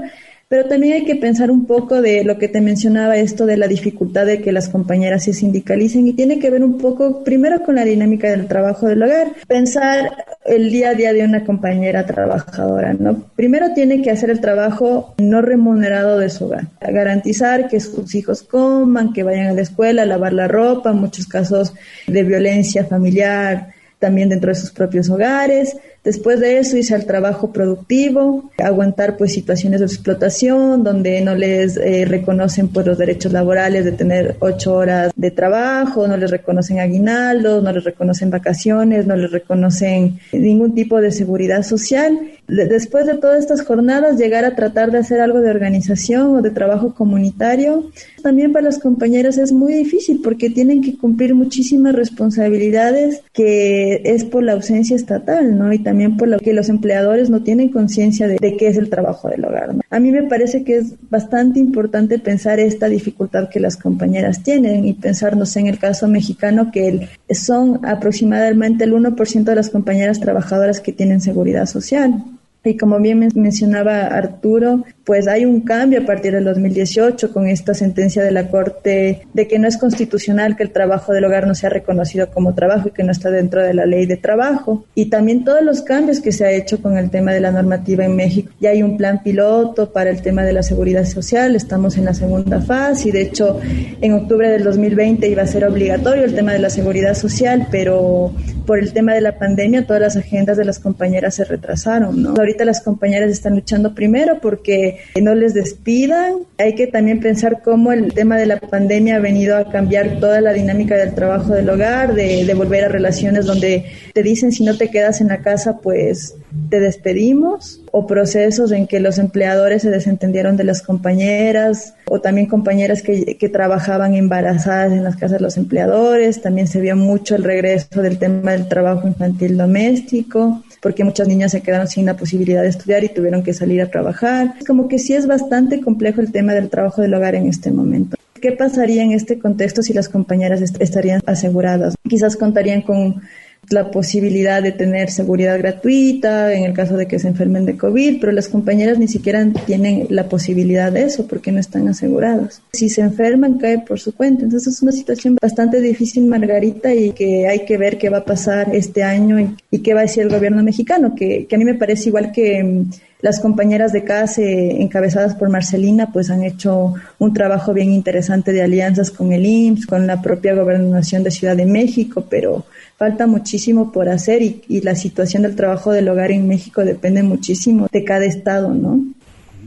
Pero también hay que pensar un poco de lo que te mencionaba, esto de la dificultad de que las compañeras se sindicalicen y tiene que ver un poco primero con la dinámica del trabajo del hogar. Pensar el día a día de una compañera trabajadora, ¿no? Primero tiene que hacer el trabajo no remunerado de su hogar, garantizar que sus hijos coman, que vayan a la escuela, lavar la ropa, muchos casos de violencia familiar, también dentro de sus propios hogares, Después de eso hice el trabajo productivo, aguantar pues situaciones de explotación donde no les eh, reconocen pues los derechos laborales de tener ocho horas de trabajo, no les reconocen aguinaldos, no les reconocen vacaciones, no les reconocen ningún tipo de seguridad social. Después de todas estas jornadas llegar a tratar de hacer algo de organización o de trabajo comunitario, también para las compañeras es muy difícil porque tienen que cumplir muchísimas responsabilidades que es por la ausencia estatal, ¿no? También por lo que los empleadores no tienen conciencia de, qué es el trabajo del hogar. A mí me parece que es bastante importante pensar esta dificultad que las compañeras tienen y pensarnos en el caso mexicano que son aproximadamente el 1% de las compañeras trabajadoras que tienen seguridad social. Y como bien mencionaba Arturo, pues hay un cambio a partir del 2018 con esta sentencia de la Corte de que no es constitucional que el trabajo del hogar no sea reconocido como trabajo y que no está dentro de la ley de trabajo. Y también todos los cambios que se ha hecho con el tema de la normativa en México. Ya hay un plan piloto para el tema de la seguridad social, estamos en la segunda fase y de hecho en octubre del 2020 iba a ser obligatorio el tema de la seguridad social, pero por el tema de la pandemia todas las agendas de las compañeras se retrasaron. ¿no? Ahorita las compañeras están luchando primero porque no les despidan. Hay que también pensar cómo el tema de la pandemia ha venido a cambiar toda la dinámica del trabajo del hogar, de, de volver a relaciones donde te dicen si no te quedas en la casa, pues te despedimos, o procesos en que los empleadores se desentendieron de las compañeras, o también compañeras que, trabajaban embarazadas en las casas de los empleadores. También se vio mucho el regreso del tema del trabajo infantil doméstico porque muchas niñas se quedaron sin la posibilidad de estudiar y tuvieron que salir a trabajar. Como que sí es bastante complejo el tema del trabajo del hogar en este momento. ¿Qué pasaría en este contexto si las compañeras estarían aseguradas? Quizás contarían con la posibilidad de tener seguridad gratuita en el caso de que se enfermen de COVID, pero las compañeras ni siquiera tienen la posibilidad de eso porque no están aseguradas. Si se enferman, cae por su cuenta. Entonces es una situación bastante difícil, Margarita, y que hay que ver qué va a pasar este año y, qué va a decir el gobierno mexicano, que, que a mí me parece igual que mm, las compañeras de CASE, encabezadas por Marcelina, pues han hecho un trabajo bien interesante de alianzas con el IMSS, con la propia gobernación de Ciudad de México, pero falta muchísimo por hacer y, la situación del trabajo del hogar en México depende muchísimo de cada estado, ¿no?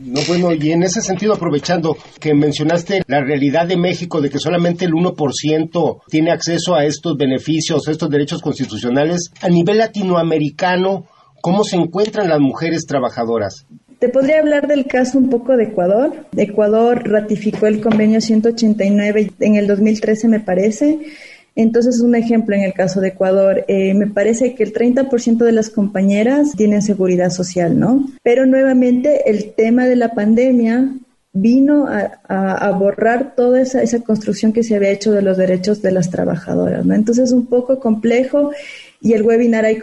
No, bueno, y en ese sentido, aprovechando que mencionaste la realidad de México, de que solamente el 1% tiene acceso a estos beneficios, a estos derechos constitucionales, a nivel latinoamericano, ¿Cómo se encuentran las mujeres trabajadoras? Te podría hablar del caso un poco de Ecuador. Ecuador ratificó el convenio 189 en el 2013, me parece. Entonces, un ejemplo en el caso de Ecuador, eh, me parece que el 30% de las compañeras tienen seguridad social, ¿no? Pero nuevamente el tema de la pandemia vino a, borrar toda esa, esa, construcción que se había hecho de los derechos de las trabajadoras, ¿no? Entonces, un poco complejo y el webinar ahí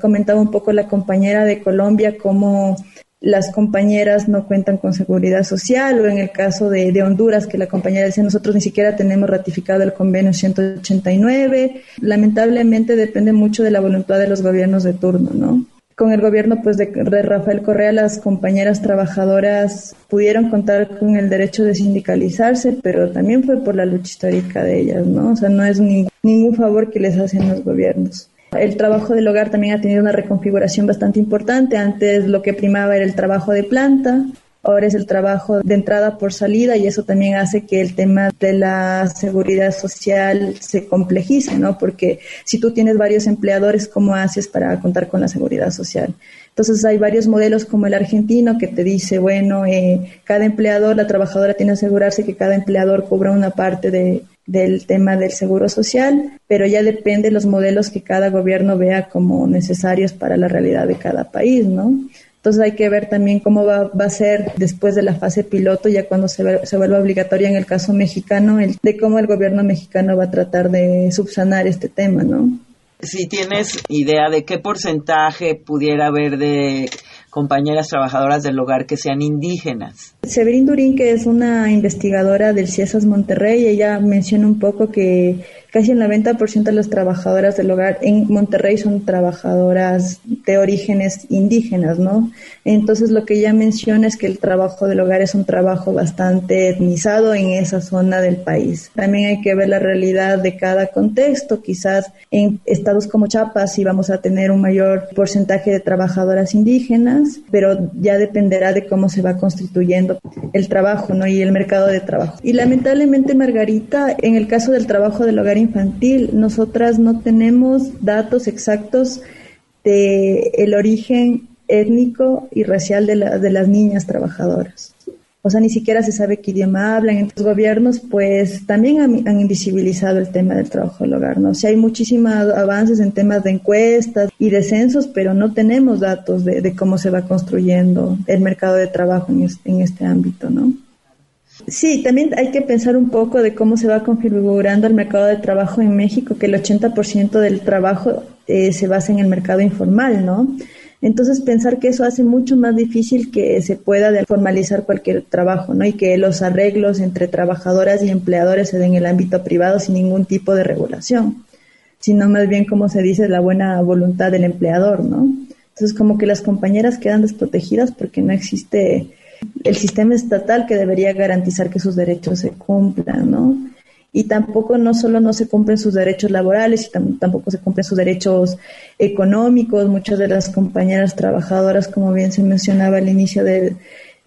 comentaba un poco la compañera de Colombia cómo las compañeras no cuentan con seguridad social o en el caso de, de, Honduras que la compañera decía nosotros ni siquiera tenemos ratificado el convenio 189. Lamentablemente depende mucho de la voluntad de los gobiernos de turno, ¿no? Con el gobierno pues de, Rafael Correa las compañeras trabajadoras pudieron contar con el derecho de sindicalizarse, pero también fue por la lucha histórica de ellas, ¿no? O sea, no es ningún favor que les hacen los gobiernos. El trabajo del hogar también ha tenido una reconfiguración bastante importante. Antes lo que primaba era el trabajo de planta, ahora es el trabajo de entrada por salida y eso también hace que el tema de la seguridad social se complejice, ¿no? Porque si tú tienes varios empleadores, ¿cómo haces para contar con la seguridad social? Entonces hay varios modelos como el argentino que te dice, bueno, eh, cada empleador, la trabajadora tiene que asegurarse que cada empleador cubra una parte de, del tema del seguro social, pero ya depende de los modelos que cada gobierno vea como necesarios para la realidad de cada país, ¿no? Entonces hay que ver también cómo va, va a ser después de la fase piloto, ya cuando se, se vuelva obligatoria en el caso mexicano, el, de cómo el gobierno mexicano va a tratar de subsanar este tema, ¿no? Si tienes idea de qué porcentaje pudiera haber de compañeras trabajadoras del hogar que sean indígenas. Severín Durín, que es una investigadora del CIESAS Monterrey, ella menciona un poco que casi el 90% de las trabajadoras del hogar en Monterrey son trabajadoras de orígenes indígenas, ¿no? Entonces lo que ella menciona es que el trabajo del hogar es un trabajo bastante etnizado en esa zona del país. También hay que ver la realidad de cada contexto. Quizás en estados como Chiapas sí vamos a tener un mayor porcentaje de trabajadoras indígenas, pero ya dependerá de cómo se va constituyendo el trabajo, ¿no? Y el mercado de trabajo. Y lamentablemente, Margarita, en el caso del trabajo del hogar infantil, nosotras no tenemos datos exactos de el origen étnico y racial de, de las niñas trabajadoras. O sea, ni siquiera se sabe qué idioma hablan. Los gobiernos, pues, también han, invisibilizado el tema del trabajo del hogar, ¿no? O sea, hay muchísimos avances en temas de encuestas y de censos, pero no tenemos datos de, cómo se va construyendo el mercado de trabajo en en este ámbito, ¿no? Sí, también hay que pensar un poco de cómo se va configurando el mercado de trabajo en México, que el 80% del trabajo eh, se basa en el mercado informal, ¿no? Entonces pensar que eso hace mucho más difícil que se pueda formalizar cualquier trabajo, ¿no? Y que los arreglos entre trabajadoras y empleadores se den en el ámbito privado sin ningún tipo de regulación, sino más bien como se dice la buena voluntad del empleador, ¿no? Entonces como que las compañeras quedan desprotegidas porque no existe el sistema estatal que debería garantizar que sus derechos se cumplan, ¿no? y tampoco no solo no se cumplen sus derechos laborales, y tampoco se cumplen sus derechos económicos. Muchas de las compañeras trabajadoras, como bien se mencionaba al inicio de,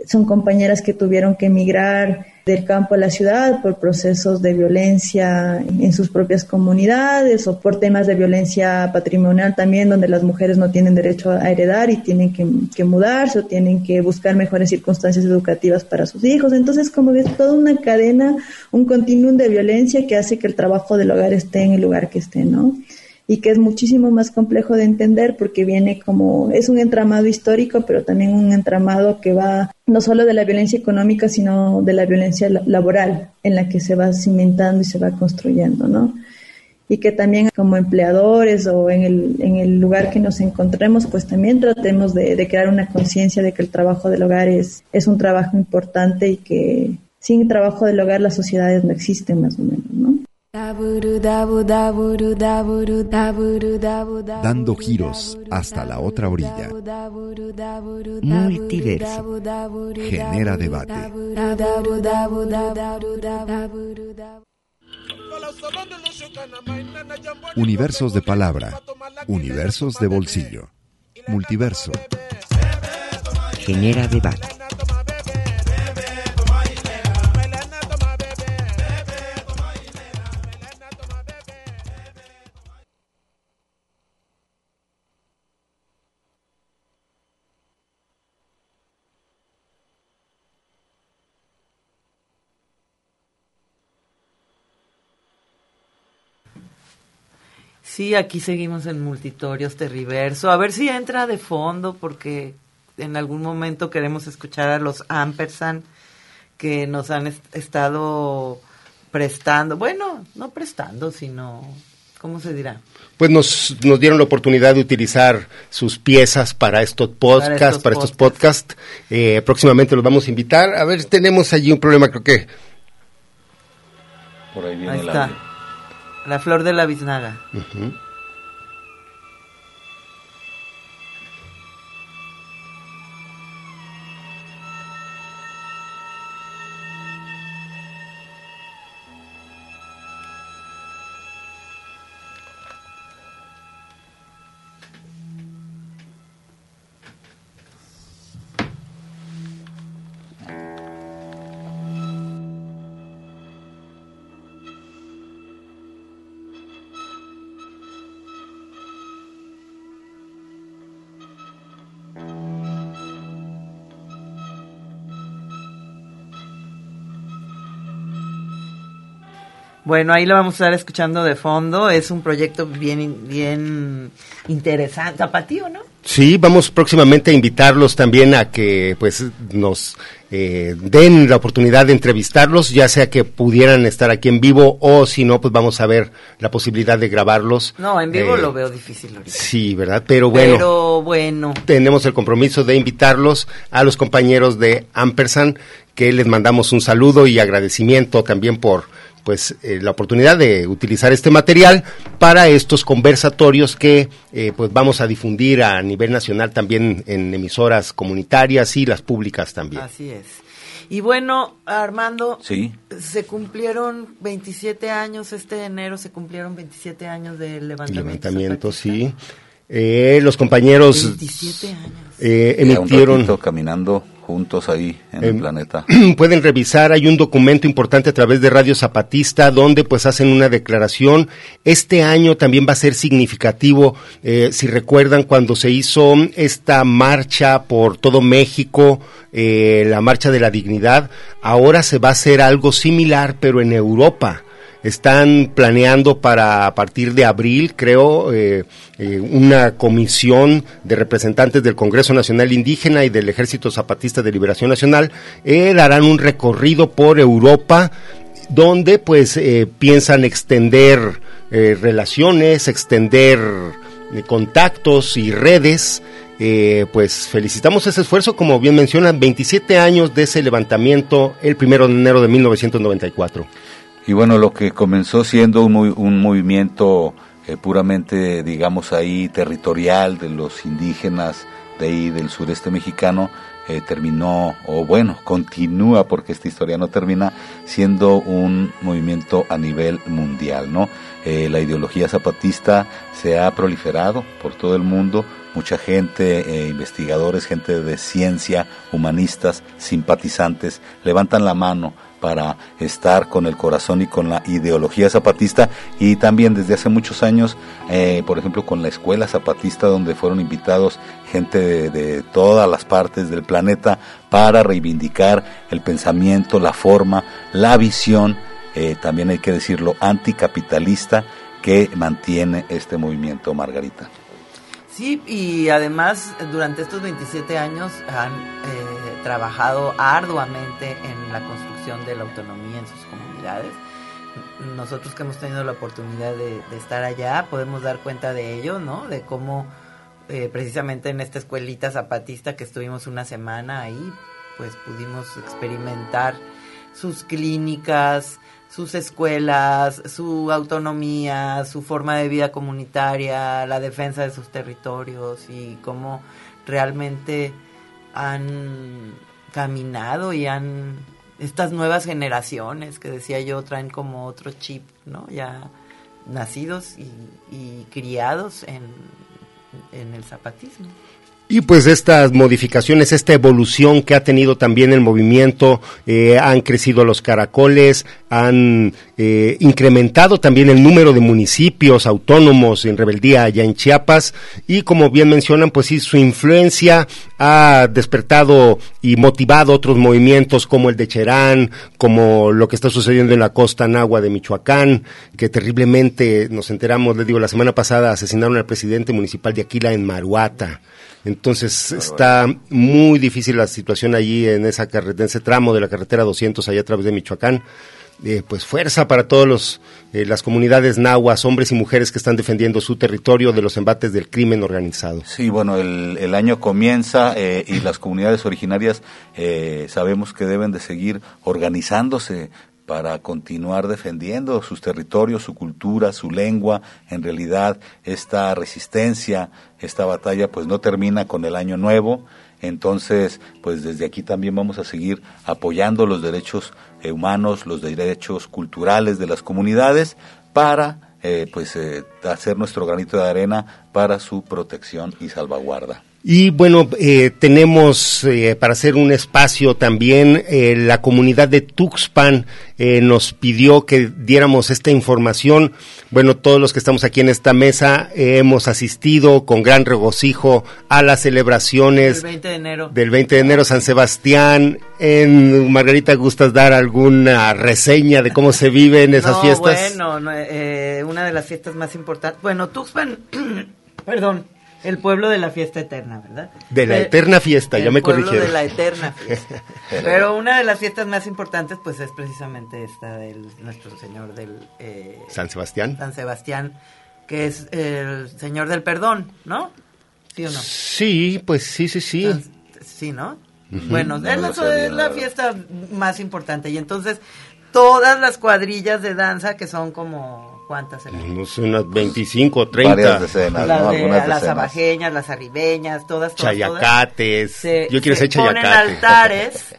son compañeras que tuvieron que emigrar del campo a la ciudad por procesos de violencia en sus propias comunidades o por temas de violencia patrimonial también, donde las mujeres no tienen derecho a heredar y tienen que, mudarse o tienen que buscar mejores circunstancias educativas para sus hijos. Entonces, como ves, toda una cadena, un continuum de violencia que hace que el trabajo del hogar esté en el lugar que esté, ¿no? Y que es muchísimo más complejo de entender porque viene como, es un entramado histórico, pero también un entramado que va no solo de la violencia económica, sino de la violencia laboral en la que se va cimentando y se va construyendo, ¿no? Y que también como empleadores o en el, en el lugar que nos encontremos, pues también tratemos de, crear una conciencia de que el trabajo del hogar es, es un trabajo importante y que sin trabajo del hogar las sociedades no existen más o menos, ¿no? Dando giros hasta la otra orilla. Multiverso. Genera debate. Universos de palabra. Universos de bolsillo. Multiverso. Genera debate. Sí, aquí seguimos en Multitorios Terriverso. A ver si entra de fondo, porque en algún momento queremos escuchar a los Ampersand que nos han est estado prestando, bueno, no prestando, sino, ¿cómo se dirá? Pues nos, nos dieron la oportunidad de utilizar sus piezas para estos podcasts, para estos, podcasts. Eh, próximamente los vamos a invitar. A ver, tenemos allí un problema, creo que. Por ahí viene Ahí el está. audio. La flor de la biznaga. Bueno, ahí lo vamos a estar escuchando de fondo. Es un proyecto bien, bien interesante. Zapatío, ¿no? Sí, vamos próximamente a invitarlos también a que pues nos eh, den la oportunidad de entrevistarlos, ya sea que pudieran estar aquí en vivo o si no, pues vamos a ver la posibilidad de grabarlos. No, en vivo Eh, lo veo difícil ahorita. Sí, ¿verdad? Pero bueno, Pero bueno. tenemos el compromiso de invitarlos a los compañeros de Ampersand, que les mandamos un saludo y agradecimiento también por pues eh, la oportunidad de utilizar este material para estos conversatorios que eh, pues vamos a difundir a nivel nacional también en emisoras comunitarias y las públicas también. Así es. Y bueno, Armando, Sí. se cumplieron 27 años, este enero se cumplieron 27 años del levantamiento. Levantamiento, sí. Eh, los compañeros 27 años. eh, un emitieron caminando juntos ahí en el Em, planeta. <clears throat> pueden revisar, hay un documento importante a través de Radio Zapatista donde pues hacen una declaración. Este año también va a ser significativo, eh, si recuerdan cuando se hizo esta marcha por todo México, eh, la marcha de la dignidad, ahora se va a hacer algo similar pero en Europa. Están planeando para a partir de abril, creo, eh, eh, una comisión de representantes del Congreso Nacional Indígena y del Ejército Zapatista de Liberación Nacional. Eh, darán un recorrido por Europa donde pues piensan extender relaciones, extender contactos y redes. Eh, pues felicitamos ese esfuerzo, como bien mencionan, 27 años de ese levantamiento el primero de enero de 1994. Y bueno, lo que comenzó siendo un, un movimiento eh, puramente, digamos ahí, territorial de los indígenas de ahí del sureste mexicano, eh, terminó, o bueno, continúa, porque esta historia no termina, siendo un movimiento a nivel mundial, ¿no? Eh, la ideología zapatista se ha proliferado por todo el mundo, mucha gente, eh, investigadores, gente de ciencia, humanistas, simpatizantes, levantan la mano para estar con el corazón y con la ideología zapatista y también desde hace muchos años, eh, por ejemplo, con la escuela zapatista donde fueron invitados gente de, todas las partes del planeta para reivindicar el pensamiento, la forma, la visión, eh, también hay que decirlo, anticapitalista que mantiene este movimiento, Margarita. Sí, y además durante estos 27 años han eh, trabajado arduamente en la construcción de la autonomía en sus comunidades. Nosotros que hemos tenido la oportunidad de, de estar allá podemos dar cuenta de ello, ¿no? De cómo eh, precisamente en esta escuelita zapatista que estuvimos una semana ahí, pues pudimos experimentar sus clínicas, sus escuelas, su autonomía, su forma de vida comunitaria, la defensa de sus territorios y cómo realmente han caminado y han estas nuevas generaciones que decía yo traen como otro chip, ¿no? Ya nacidos y, criados en, en el zapatismo. Y pues estas modificaciones, esta evolución que ha tenido también el movimiento, eh, han crecido los caracoles, han eh, incrementado también el número de municipios autónomos en rebeldía allá en Chiapas y como bien mencionan, pues sí, su influencia ha despertado y motivado otros movimientos como el de Cherán, como lo que está sucediendo en la costa nahua de Michoacán, que terriblemente nos enteramos, le digo, la semana pasada asesinaron al presidente municipal de Aquila en Maruata. Entonces está muy difícil la situación allí en, esa en ese tramo de la carretera 200 allá a través de Michoacán. Eh, pues fuerza para todos los eh, las comunidades nahuas, hombres y mujeres que están defendiendo su territorio de los embates del crimen organizado. Sí, bueno, el, el año comienza eh, y las comunidades originarias sabemos que deben de seguir organizándose para continuar defendiendo sus territorios, su cultura, su lengua. En realidad, esta resistencia, esta batalla, pues no termina con el año nuevo. Entonces, pues desde aquí también vamos a seguir apoyando los derechos eh, humanos, los derechos culturales de las comunidades para eh, pues eh, hacer nuestro granito de arena para su protección y salvaguarda. Y bueno, eh, tenemos eh, para hacer un espacio también, eh, la comunidad de Tuxpan nos pidió que diéramos esta información. Bueno, todos los que estamos aquí en esta mesa hemos asistido con gran regocijo a las celebraciones del 20 de enero, del 20 de enero San Sebastián. En, Margarita, ¿gustas dar alguna reseña de cómo se vive en <laughs> esas no, fiestas? Bueno, una de las fiestas más importantes. Bueno, Tuxpan, <clears throat> perdón el pueblo de la fiesta eterna, ¿verdad? De la eterna fiesta, ya me corrigieron. El pueblo de la eterna fiesta. <laughs> Pero una de las fiestas más importantes, pues, es precisamente esta del nuestro Señor del... Eh, San Sebastián. San Sebastián, que es el Señor del Perdón, ¿no? ¿Sí o no? Sí, pues sí, sí, sí. Entonces, sí, ¿no? Bueno, no, es, la, es la fiesta más importante. Y entonces, todas las cuadrillas de danza, que son como ¿Cuántas No sé, unas 25 o 30. Varias decenas, las, ¿no? de, Algunas las decenas. abajeñas, las arribeñas, todas, todas Chayacates. todas, se- Yo quiero se ser chayacate. ponen altares.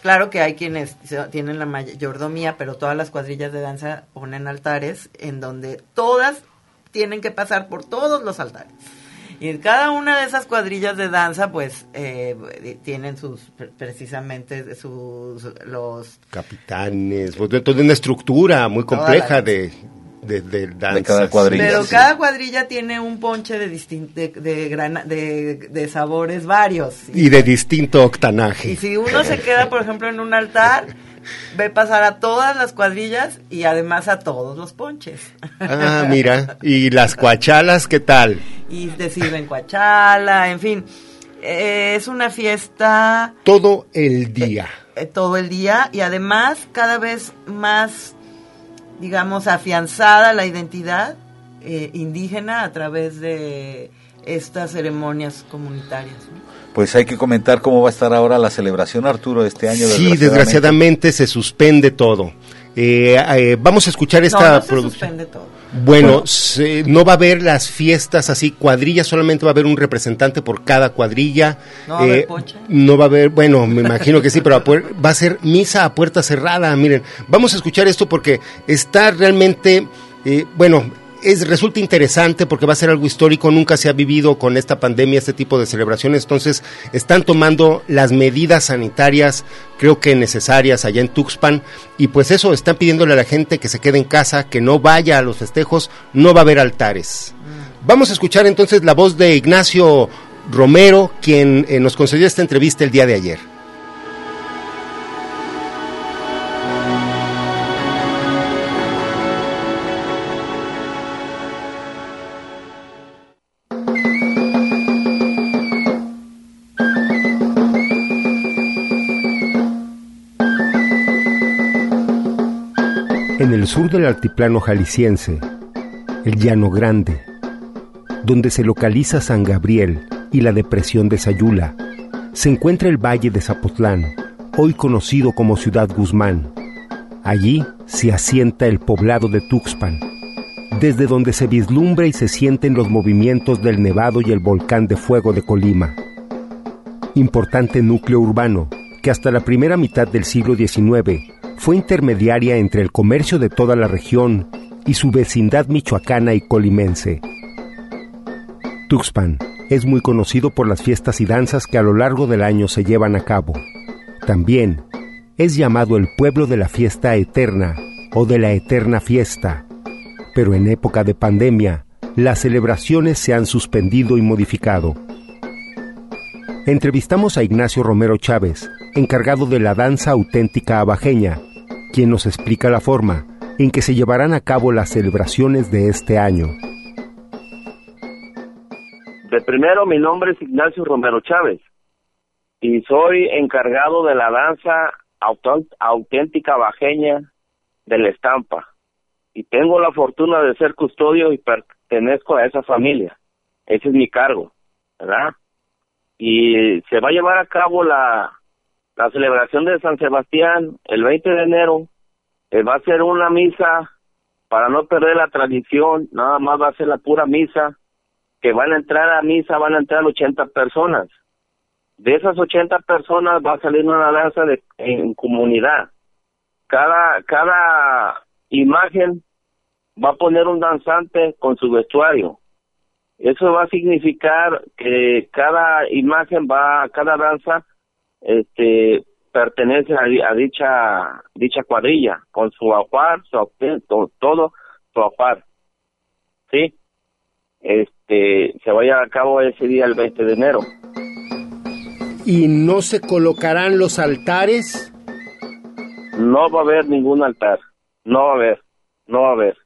Claro que hay quienes tienen la mayordomía, pero todas las cuadrillas de danza ponen altares en donde todas tienen que pasar por todos los altares. Y en cada una de esas cuadrillas de danza, pues, eh, tienen sus, pre- precisamente, sus, los Capitanes, pues, de toda una estructura muy compleja la- de, de, de danzas. cada cuadrilla. Pero sí. cada cuadrilla tiene un ponche de, distin- de, de, grana- de, de sabores varios. Y de distinto octanaje. Y si uno se queda, por ejemplo, en un altar, ve pasar a todas las cuadrillas y además a todos los ponches. Ah, mira. <laughs> ¿Y las cuachalas qué tal? Y te sirven cuachala, en fin. Eh, es una fiesta Todo el día. eh, todo el día y además cada vez más, digamos, afianzada la identidad eh, indígena a través de estas ceremonias comunitarias. ¿no? Pues hay que comentar cómo va a estar ahora la celebración, Arturo, de este año. Sí, desgraciadamente se suspende todo. Eh, eh, vamos a escuchar esta no, no se producción. suspende todo. Bueno, se- no va a haber las fiestas así, cuadrillas, solamente va a haber un representante por cada cuadrilla. ¿No va a haber Eh, no va a haber, bueno, me imagino que sí, pero a puer- va a ser misa a puerta cerrada. Miren, vamos a escuchar esto porque está realmente, eh, bueno, es, resulta interesante porque va a ser algo histórico, nunca se ha vivido con esta pandemia este tipo de celebraciones, entonces están tomando las medidas sanitarias, creo que necesarias allá en Tuxpan, y pues eso, están pidiéndole a la gente que se quede en casa, que no vaya a los festejos, no va a haber altares. Vamos a escuchar entonces la voz de Ignacio Romero, quien eh, nos concedió esta entrevista el día de ayer. Sur del altiplano jalisciense, el Llano Grande, donde se localiza San Gabriel y la depresión de Sayula, se encuentra el valle de Zapotlán, hoy conocido como Ciudad Guzmán. Allí se asienta el poblado de Tuxpan, desde donde se vislumbra y se sienten los movimientos del Nevado y el volcán de fuego de Colima. Importante núcleo urbano que hasta la primera mitad del siglo XIX fue intermediaria entre el comercio de toda la región y su vecindad michoacana y colimense. Tuxpan es muy conocido por las fiestas y danzas que a lo largo del año se llevan a cabo. También es llamado el pueblo de la fiesta eterna o de la eterna fiesta, pero en época de pandemia las celebraciones se han suspendido y modificado. Entrevistamos a Ignacio Romero Chávez, encargado de la danza auténtica abajeña, quien nos explica la forma en que se llevarán a cabo las celebraciones de este año. De primero, mi nombre es Ignacio Romero Chávez y soy encargado de la danza auténtica bajeña de la estampa. Y tengo la fortuna de ser custodio y pertenezco a esa familia. Ese es mi cargo, ¿verdad? Y se va a llevar a cabo la, la celebración de San Sebastián el 20 de enero. Eh, va a ser una misa para no perder la tradición, nada más va a ser la pura misa, que van a entrar a misa, van a entrar 80 personas de esas 80 personas va a salir una danza de, en comunidad. Cada, cada imagen va a poner un danzante con su vestuario. Eso va a significar que cada imagen va, cada danza, este, pertenece a, dicha, dicha cuadrilla, con su ajuar, su todo, su ajuar. ¿Sí? Este, se vaya a cabo ese día el 20 de enero y no se colocarán los altares? No va a haber ningún altar, no va a haber, no va a haber.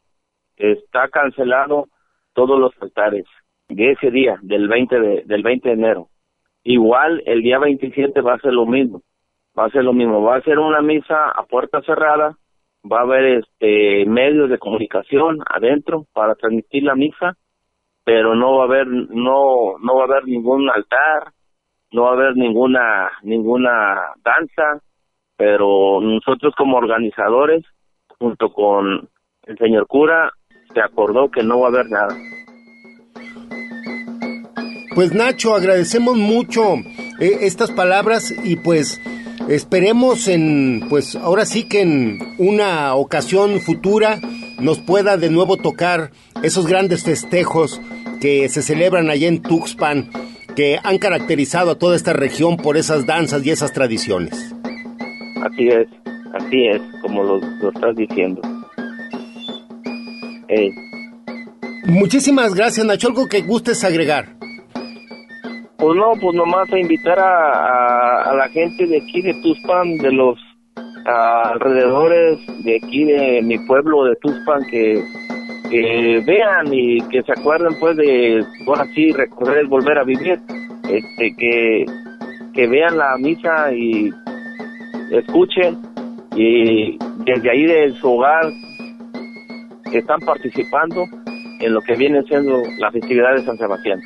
Está cancelado todos los altares de ese día, del 20 de, del 20 de enero. Igual el día 27 va a ser lo mismo, va a ser lo mismo, va a ser una misa a puerta cerrada, va a haber este medios de comunicación adentro para transmitir la misa, pero no va a haber no no va a haber ningún altar, no va a haber ninguna ninguna danza, pero nosotros como organizadores, junto con el señor cura, se acordó que no va a haber nada. Pues Nacho, agradecemos mucho eh, estas palabras y pues esperemos en, pues ahora sí que en una ocasión futura nos pueda de nuevo tocar esos grandes festejos que se celebran allá en Tuxpan que han caracterizado a toda esta región por esas danzas y esas tradiciones. Así es, así es, como lo, estás diciendo. Eh. Muchísimas gracias, Nacho. ¿Algo que gustes agregar? Pues no, pues nomás a invitar a, a, la gente de aquí de Tuspan, de los alrededores de aquí de mi pueblo de Tuspan, que que vean y que se acuerden pues de ahora sí recorrer volver a vivir este que que vean la misa y escuchen y desde ahí de su hogar que están participando en lo que viene siendo la festividad de San Sebastián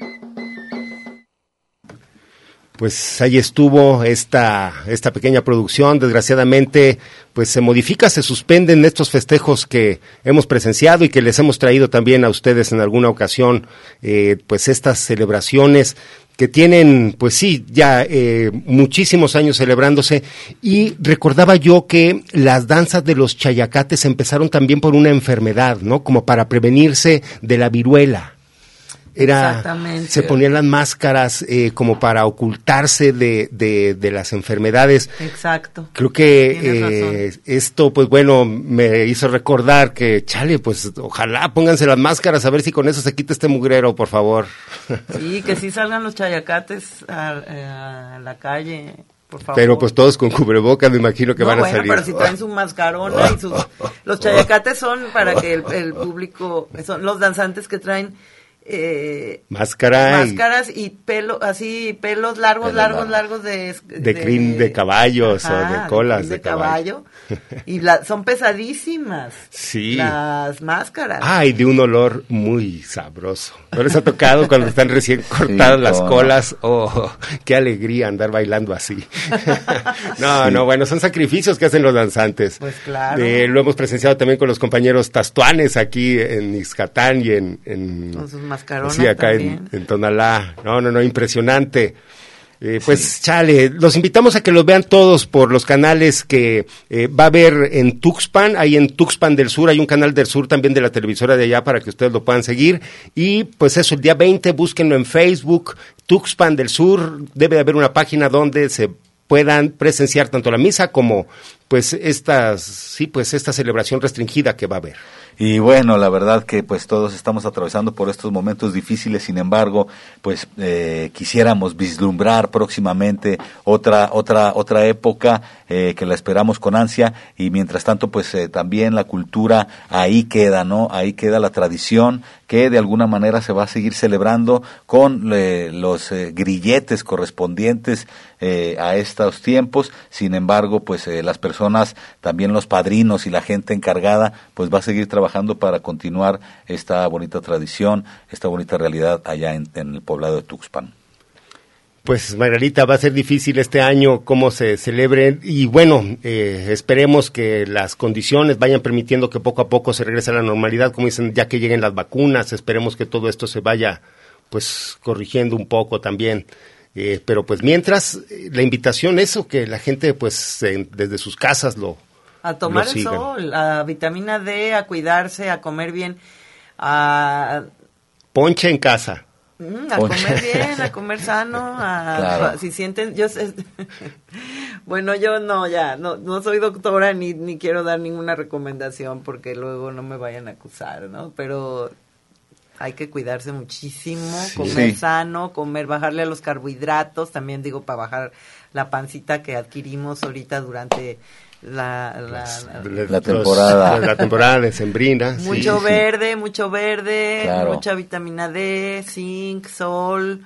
pues ahí estuvo esta, esta pequeña producción. Desgraciadamente, pues se modifica, se suspenden estos festejos que hemos presenciado y que les hemos traído también a ustedes en alguna ocasión, eh, pues estas celebraciones que tienen, pues sí, ya eh, muchísimos años celebrándose. Y recordaba yo que las danzas de los chayacates empezaron también por una enfermedad, ¿no? Como para prevenirse de la viruela era se ponían las máscaras eh, como para ocultarse de, de, las enfermedades. Exacto. Creo que eh, esto, pues bueno, me hizo recordar que, chale, pues ojalá pónganse las máscaras a ver si con eso se quita este mugrero, por favor. <laughs> Sí, que sí salgan los chayacates a, eh, la calle. Por favor. Pero pues todos con cubrebocas, me imagino que van a salir. pero si traen su mascarona y sus... Los chayacates son para que el, el público, son los danzantes que traen eh, Máscara y- máscaras y pelo, así pelos largos, largos, largos. largos de... de crin de caballos o de colas de, de caballo. Y la- son pesadísimas Sí. las máscaras. Ah, y de un olor muy sabroso. ¿No les ha tocado cuando están recién cortadas las no. colas? Oh, qué alegría andar bailando así. <laughs> no, Sí. no, bueno, son sacrificios que hacen los danzantes. Pues claro. Eh, lo hemos presenciado también con los compañeros tastuanes aquí en Ixcatán y en... en Con sus Sí, acá en Tonalá. No, no, no, impresionante. Eh, pues chale, los invitamos a que los vean todos por los canales que eh, va a haber en Tuxpan, ahí en Tuxpan del Sur, hay un canal del sur también de la televisora de allá para que ustedes lo puedan seguir. Y pues eso, el día 20, búsquenlo en Facebook, Tuxpan del Sur, debe de haber una página donde se puedan presenciar tanto la misa como pues estas, sí, pues esta celebración restringida que va a haber. Y bueno, la verdad que pues todos estamos atravesando por estos momentos difíciles, sin embargo, pues eh, quisiéramos vislumbrar próximamente otra otra otra época eh, que la esperamos con ansia y mientras tanto pues eh, también la cultura ahí queda, ¿no? Ahí queda la tradición que de alguna manera se va a seguir celebrando con los eh, grilletes correspondientes eh, a estos tiempos. Sin embargo, pues las personas, también los padrinos y la gente encargada, pues va a seguir trabajando para continuar esta bonita tradición, esta bonita realidad allá en, el poblado de Tuxpan. Pues Margarita, va a ser difícil este año cómo se celebre y bueno, eh, esperemos que las condiciones vayan permitiendo que poco a poco se regrese a la normalidad, como dicen, ya que lleguen las vacunas, esperemos que todo esto se vaya pues corrigiendo un poco también. Eh, pero pues mientras, eh, la invitación eso, que la gente pues en- desde sus casas lo, A tomar lo el sol, a vitamina D, a cuidarse, a comer bien, a, Ponche en casa. mm, a Ponche. comer bien, a comer sano, a, Claro. <laughs> si sienten, yo sé- bueno, yo no, ya, no, no soy doctora ni, ni quiero dar ninguna recomendación porque luego no me vayan a acusar, ¿no? Pero hay que cuidarse muchísimo, Sí. comer Sí. sano, comer, bajarle a los carbohidratos, también digo para bajar la pancita que adquirimos ahorita durante la, la- temporada. de la temporada de sembrina. <laughs> sí, mucho sí. verde, mucho verde, Claro. mucha vitamina D, zinc, sol,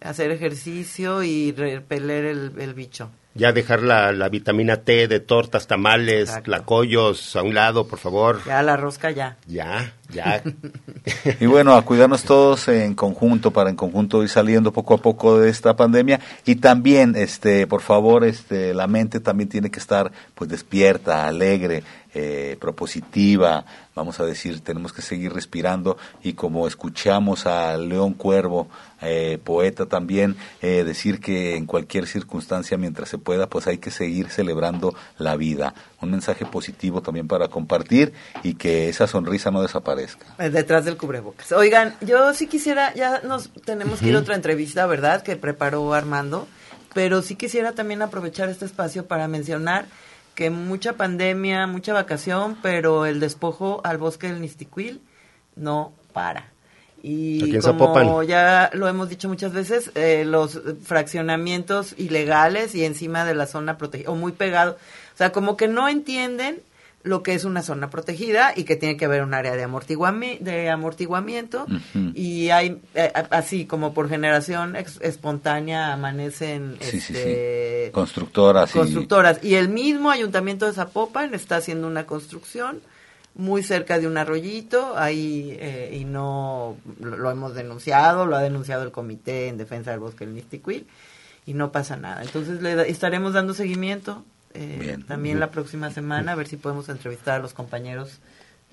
hacer ejercicio y repeler el, el bicho. Ya dejar la, la vitamina T de tortas, tamales, tlacoyos a un lado, por favor. Ya la rosca ya. Ya, ya. <laughs> Y bueno, a cuidarnos todos en conjunto para en conjunto ir saliendo poco a poco de esta pandemia y también, este, por favor, este, la mente también tiene que estar pues despierta, alegre, eh, propositiva. Vamos a decir, tenemos que seguir respirando y como escuchamos a León Cuervo, eh, poeta también, eh, decir que en cualquier circunstancia mientras se pueda, pues hay que seguir celebrando la vida. Un mensaje positivo también para compartir y que esa sonrisa no desaparezca. Eh, Detrás del cubrebocas. Oigan, yo sí quisiera, ya nos tenemos que ir a otra entrevista, ¿verdad? Que preparó Armando, pero sí quisiera también aprovechar este espacio para mencionar que mucha pandemia, mucha vacación, pero el despojo al bosque del Nistiquil no para. Y como ya lo hemos dicho muchas veces, eh, los fraccionamientos ilegales y encima de la zona protegida, o muy pegado, o sea, como que no entienden lo que es una zona protegida y que tiene que haber un área de, amortiguami- de amortiguamiento. Y hay eh, así como por generación ex- espontánea amanecen Sí, sí, este, Constructoras y constructoras. Y el mismo ayuntamiento de Zapopan está haciendo una construcción muy cerca de un arroyito ahí eh, y no lo, lo hemos denunciado lo ha denunciado el comité en defensa del bosque del Nistiquil y no pasa nada. Entonces le da- estaremos dando seguimiento eh, también la próxima semana a ver si podemos entrevistar a los compañeros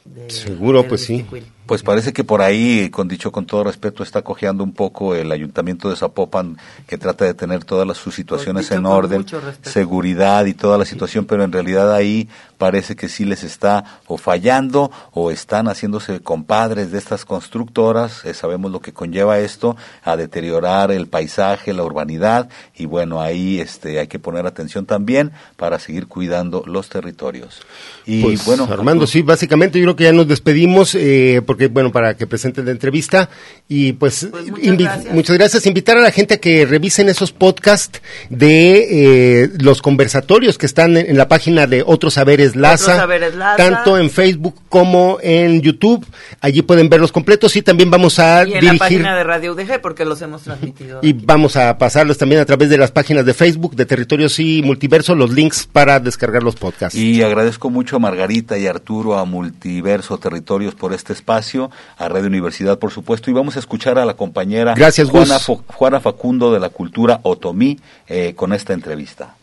de Seguro, pues sí. Pues parece que por ahí, con dicho con todo respeto, está cojeando un poco el ayuntamiento de Zapopan, que trata de tener todas las, sus situaciones dicho en orden, seguridad y toda la situación, pero en realidad ahí parece que sí les está o fallando o están haciéndose compadres de estas constructoras. Eh, sabemos lo que conlleva esto, a deteriorar el paisaje, la urbanidad, y bueno, ahí este, hay que poner atención también para seguir cuidando los territorios. Y Pues, bueno, Armando, sí, básicamente yo creo que ya nos despedimos, eh, porque, bueno, para que presenten la entrevista. Y pues, muchas gracias. muchas gracias. Invitar a la gente a que revisen esos podcasts de eh, los conversatorios que están en, en la página de Otros Saberes Laza. Saberes Laza. Tanto en Facebook como en YouTube. Allí pueden verlos completos y también vamos a Y en dirigir. la página de Radio UDG, porque los hemos transmitido. Y vamos a pasarlos también a través de las páginas de Facebook de Territorios y Multiverso, los links para descargar los podcasts. Y agradezco mucho a Margarita y Arturo, a Multiverso Territorios por este espacio, a Radio Universidad, por supuesto, y vamos a escuchar a la compañera Gracias, Juana, Juana Facundo de la Cultura Otomí eh, con esta entrevista.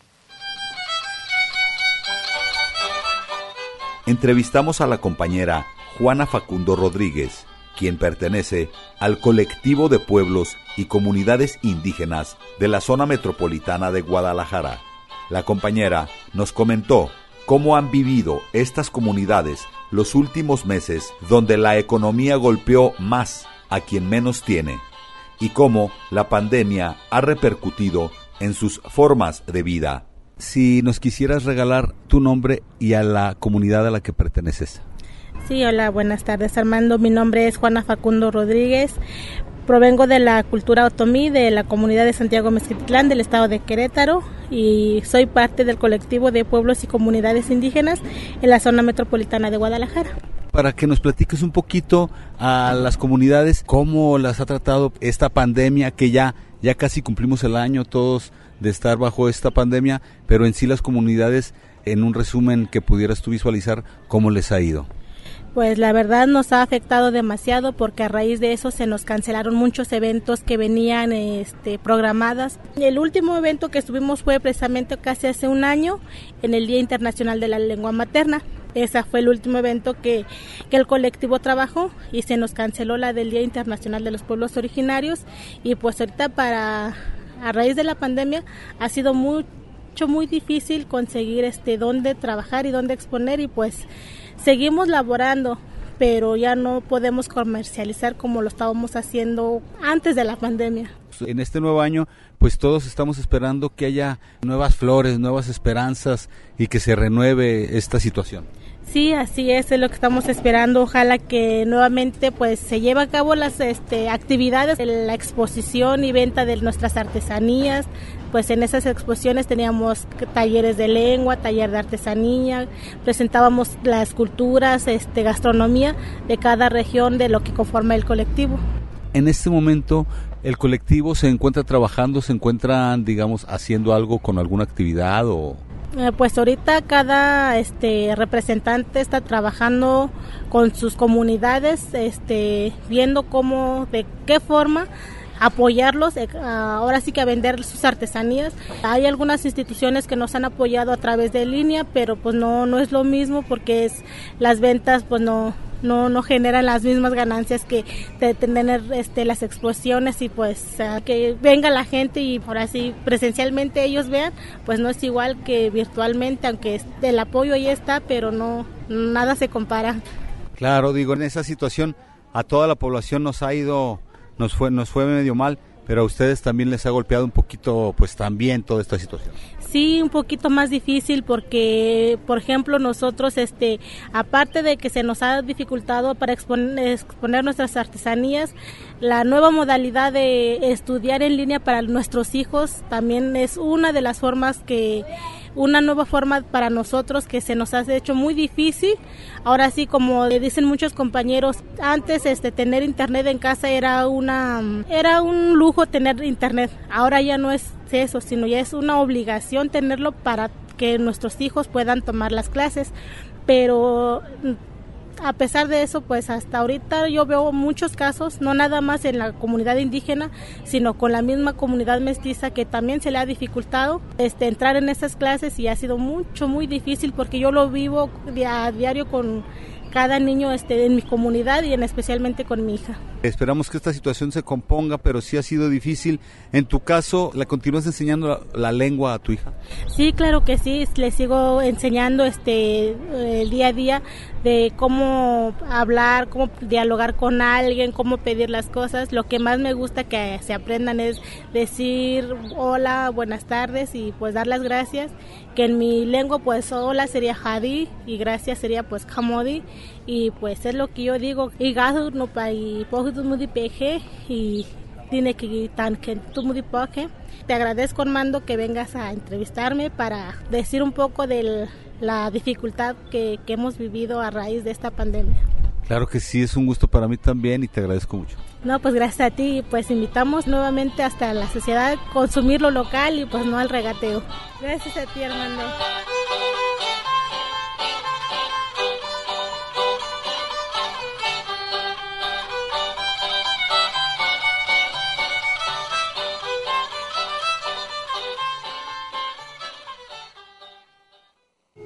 Entrevistamos a la compañera Juana Facundo Rodríguez, quien pertenece al colectivo de pueblos y comunidades indígenas de la zona metropolitana de Guadalajara. La compañera nos comentó cómo han vivido estas comunidades los últimos meses donde la economía golpeó más a quien menos tiene y cómo la pandemia ha repercutido en sus formas de vida. Si nos quisieras regalar tu nombre y a la comunidad a la que perteneces. Sí, hola, buenas tardes Armando. Mi nombre es Juana Facundo Rodríguez. Provengo de la cultura otomí de la comunidad de Santiago Mezquitlán del estado de Querétaro y soy parte del colectivo de pueblos y comunidades indígenas en la zona metropolitana de Guadalajara. Para que nos platiques un poquito a las comunidades cómo las ha tratado esta pandemia que ya ya casi cumplimos el año todos de estar bajo esta pandemia, pero en sí las comunidades en un resumen que pudieras tú visualizar cómo les ha ido. Pues la verdad nos ha afectado demasiado porque a raíz de eso se nos cancelaron muchos eventos que venían este, programadas. El último evento que estuvimos fue precisamente casi hace un año en el Día Internacional de la Lengua Materna. Ese fue el último evento que, que el colectivo trabajó y se nos canceló la del Día Internacional de los Pueblos Originarios y pues ahorita para a raíz de la pandemia ha sido mucho muy difícil conseguir este dónde trabajar y dónde exponer y pues seguimos laborando pero ya no podemos comercializar como lo estábamos haciendo antes de la pandemia. En este nuevo año, pues todos estamos esperando que haya nuevas flores, nuevas esperanzas y que se renueve esta situación. Sí, así es, lo que estamos esperando. Ojalá que nuevamente pues se lleve a cabo las este, actividades, la exposición y venta de nuestras artesanías. Pues en esas exposiciones teníamos talleres de lengua, taller de artesanía, presentábamos las culturas, este, gastronomía de cada región de lo que conforma el colectivo. En este momento, el colectivo se encuentra trabajando, se encuentran, digamos, haciendo algo con alguna actividad o Eh, pues ahorita cada este representante está trabajando con sus comunidades, este viendo cómo, de qué forma apoyarlos, eh, ahora sí que a vender sus artesanías. Hay algunas instituciones que nos han apoyado a través de línea, pero pues no no es lo mismo porque es las ventas pues no no no generan las mismas ganancias que de tener este las exposiciones y pues que venga la gente y ahora sí presencialmente ellos vean pues no es igual que virtualmente aunque el apoyo ahí está pero no nada se compara. Claro digo en esa situación a toda la población nos ha ido nos fue nos fue medio mal pero a ustedes también les ha golpeado un poquito pues también toda esta situación sí un poquito más difícil porque por ejemplo nosotros este aparte de que se nos ha dificultado para exponer, exponer nuestras artesanías la nueva modalidad de estudiar en línea para nuestros hijos también es una de las formas que una nueva forma para nosotros que se nos ha hecho muy difícil. Ahora sí, como dicen muchos compañeros, antes este tener internet en casa era una era un lujo tener internet. Ahora ya no es eso, sino ya es una obligación tenerlo para que nuestros hijos puedan tomar las clases. Pero a pesar de eso, pues hasta ahorita yo veo muchos casos, no nada más en la comunidad indígena, sino con la misma comunidad mestiza que también se le ha dificultado este, entrar en esas clases y ha sido mucho, muy difícil porque yo lo vivo a diario con cada niño este, en mi comunidad y en especialmente con mi hija. Esperamos que esta situación se componga, pero sí ha sido difícil. En tu caso, ¿la continúas enseñando la, la, lengua a tu hija? Sí, claro que sí, le sigo enseñando este el día a día. De cómo hablar, cómo dialogar con alguien, cómo pedir las cosas. Lo que más me gusta que se aprendan es decir hola, buenas tardes y pues dar las gracias. Que en mi lengua pues hola sería hadi y gracias sería pues kamodi y pues es lo que yo digo. Y no pa y peje y tiene que tan que tú muy Te agradezco Armando que vengas a entrevistarme para decir un poco de la dificultad que, que hemos vivido a raíz de esta pandemia. Claro que sí, es un gusto para mí también y te agradezco mucho. No, pues gracias a ti, pues invitamos nuevamente hasta la sociedad a consumir lo local y pues no al regateo. Gracias a ti, Armando.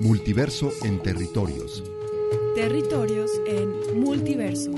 Multiverso en territorios. Territorios en multiverso.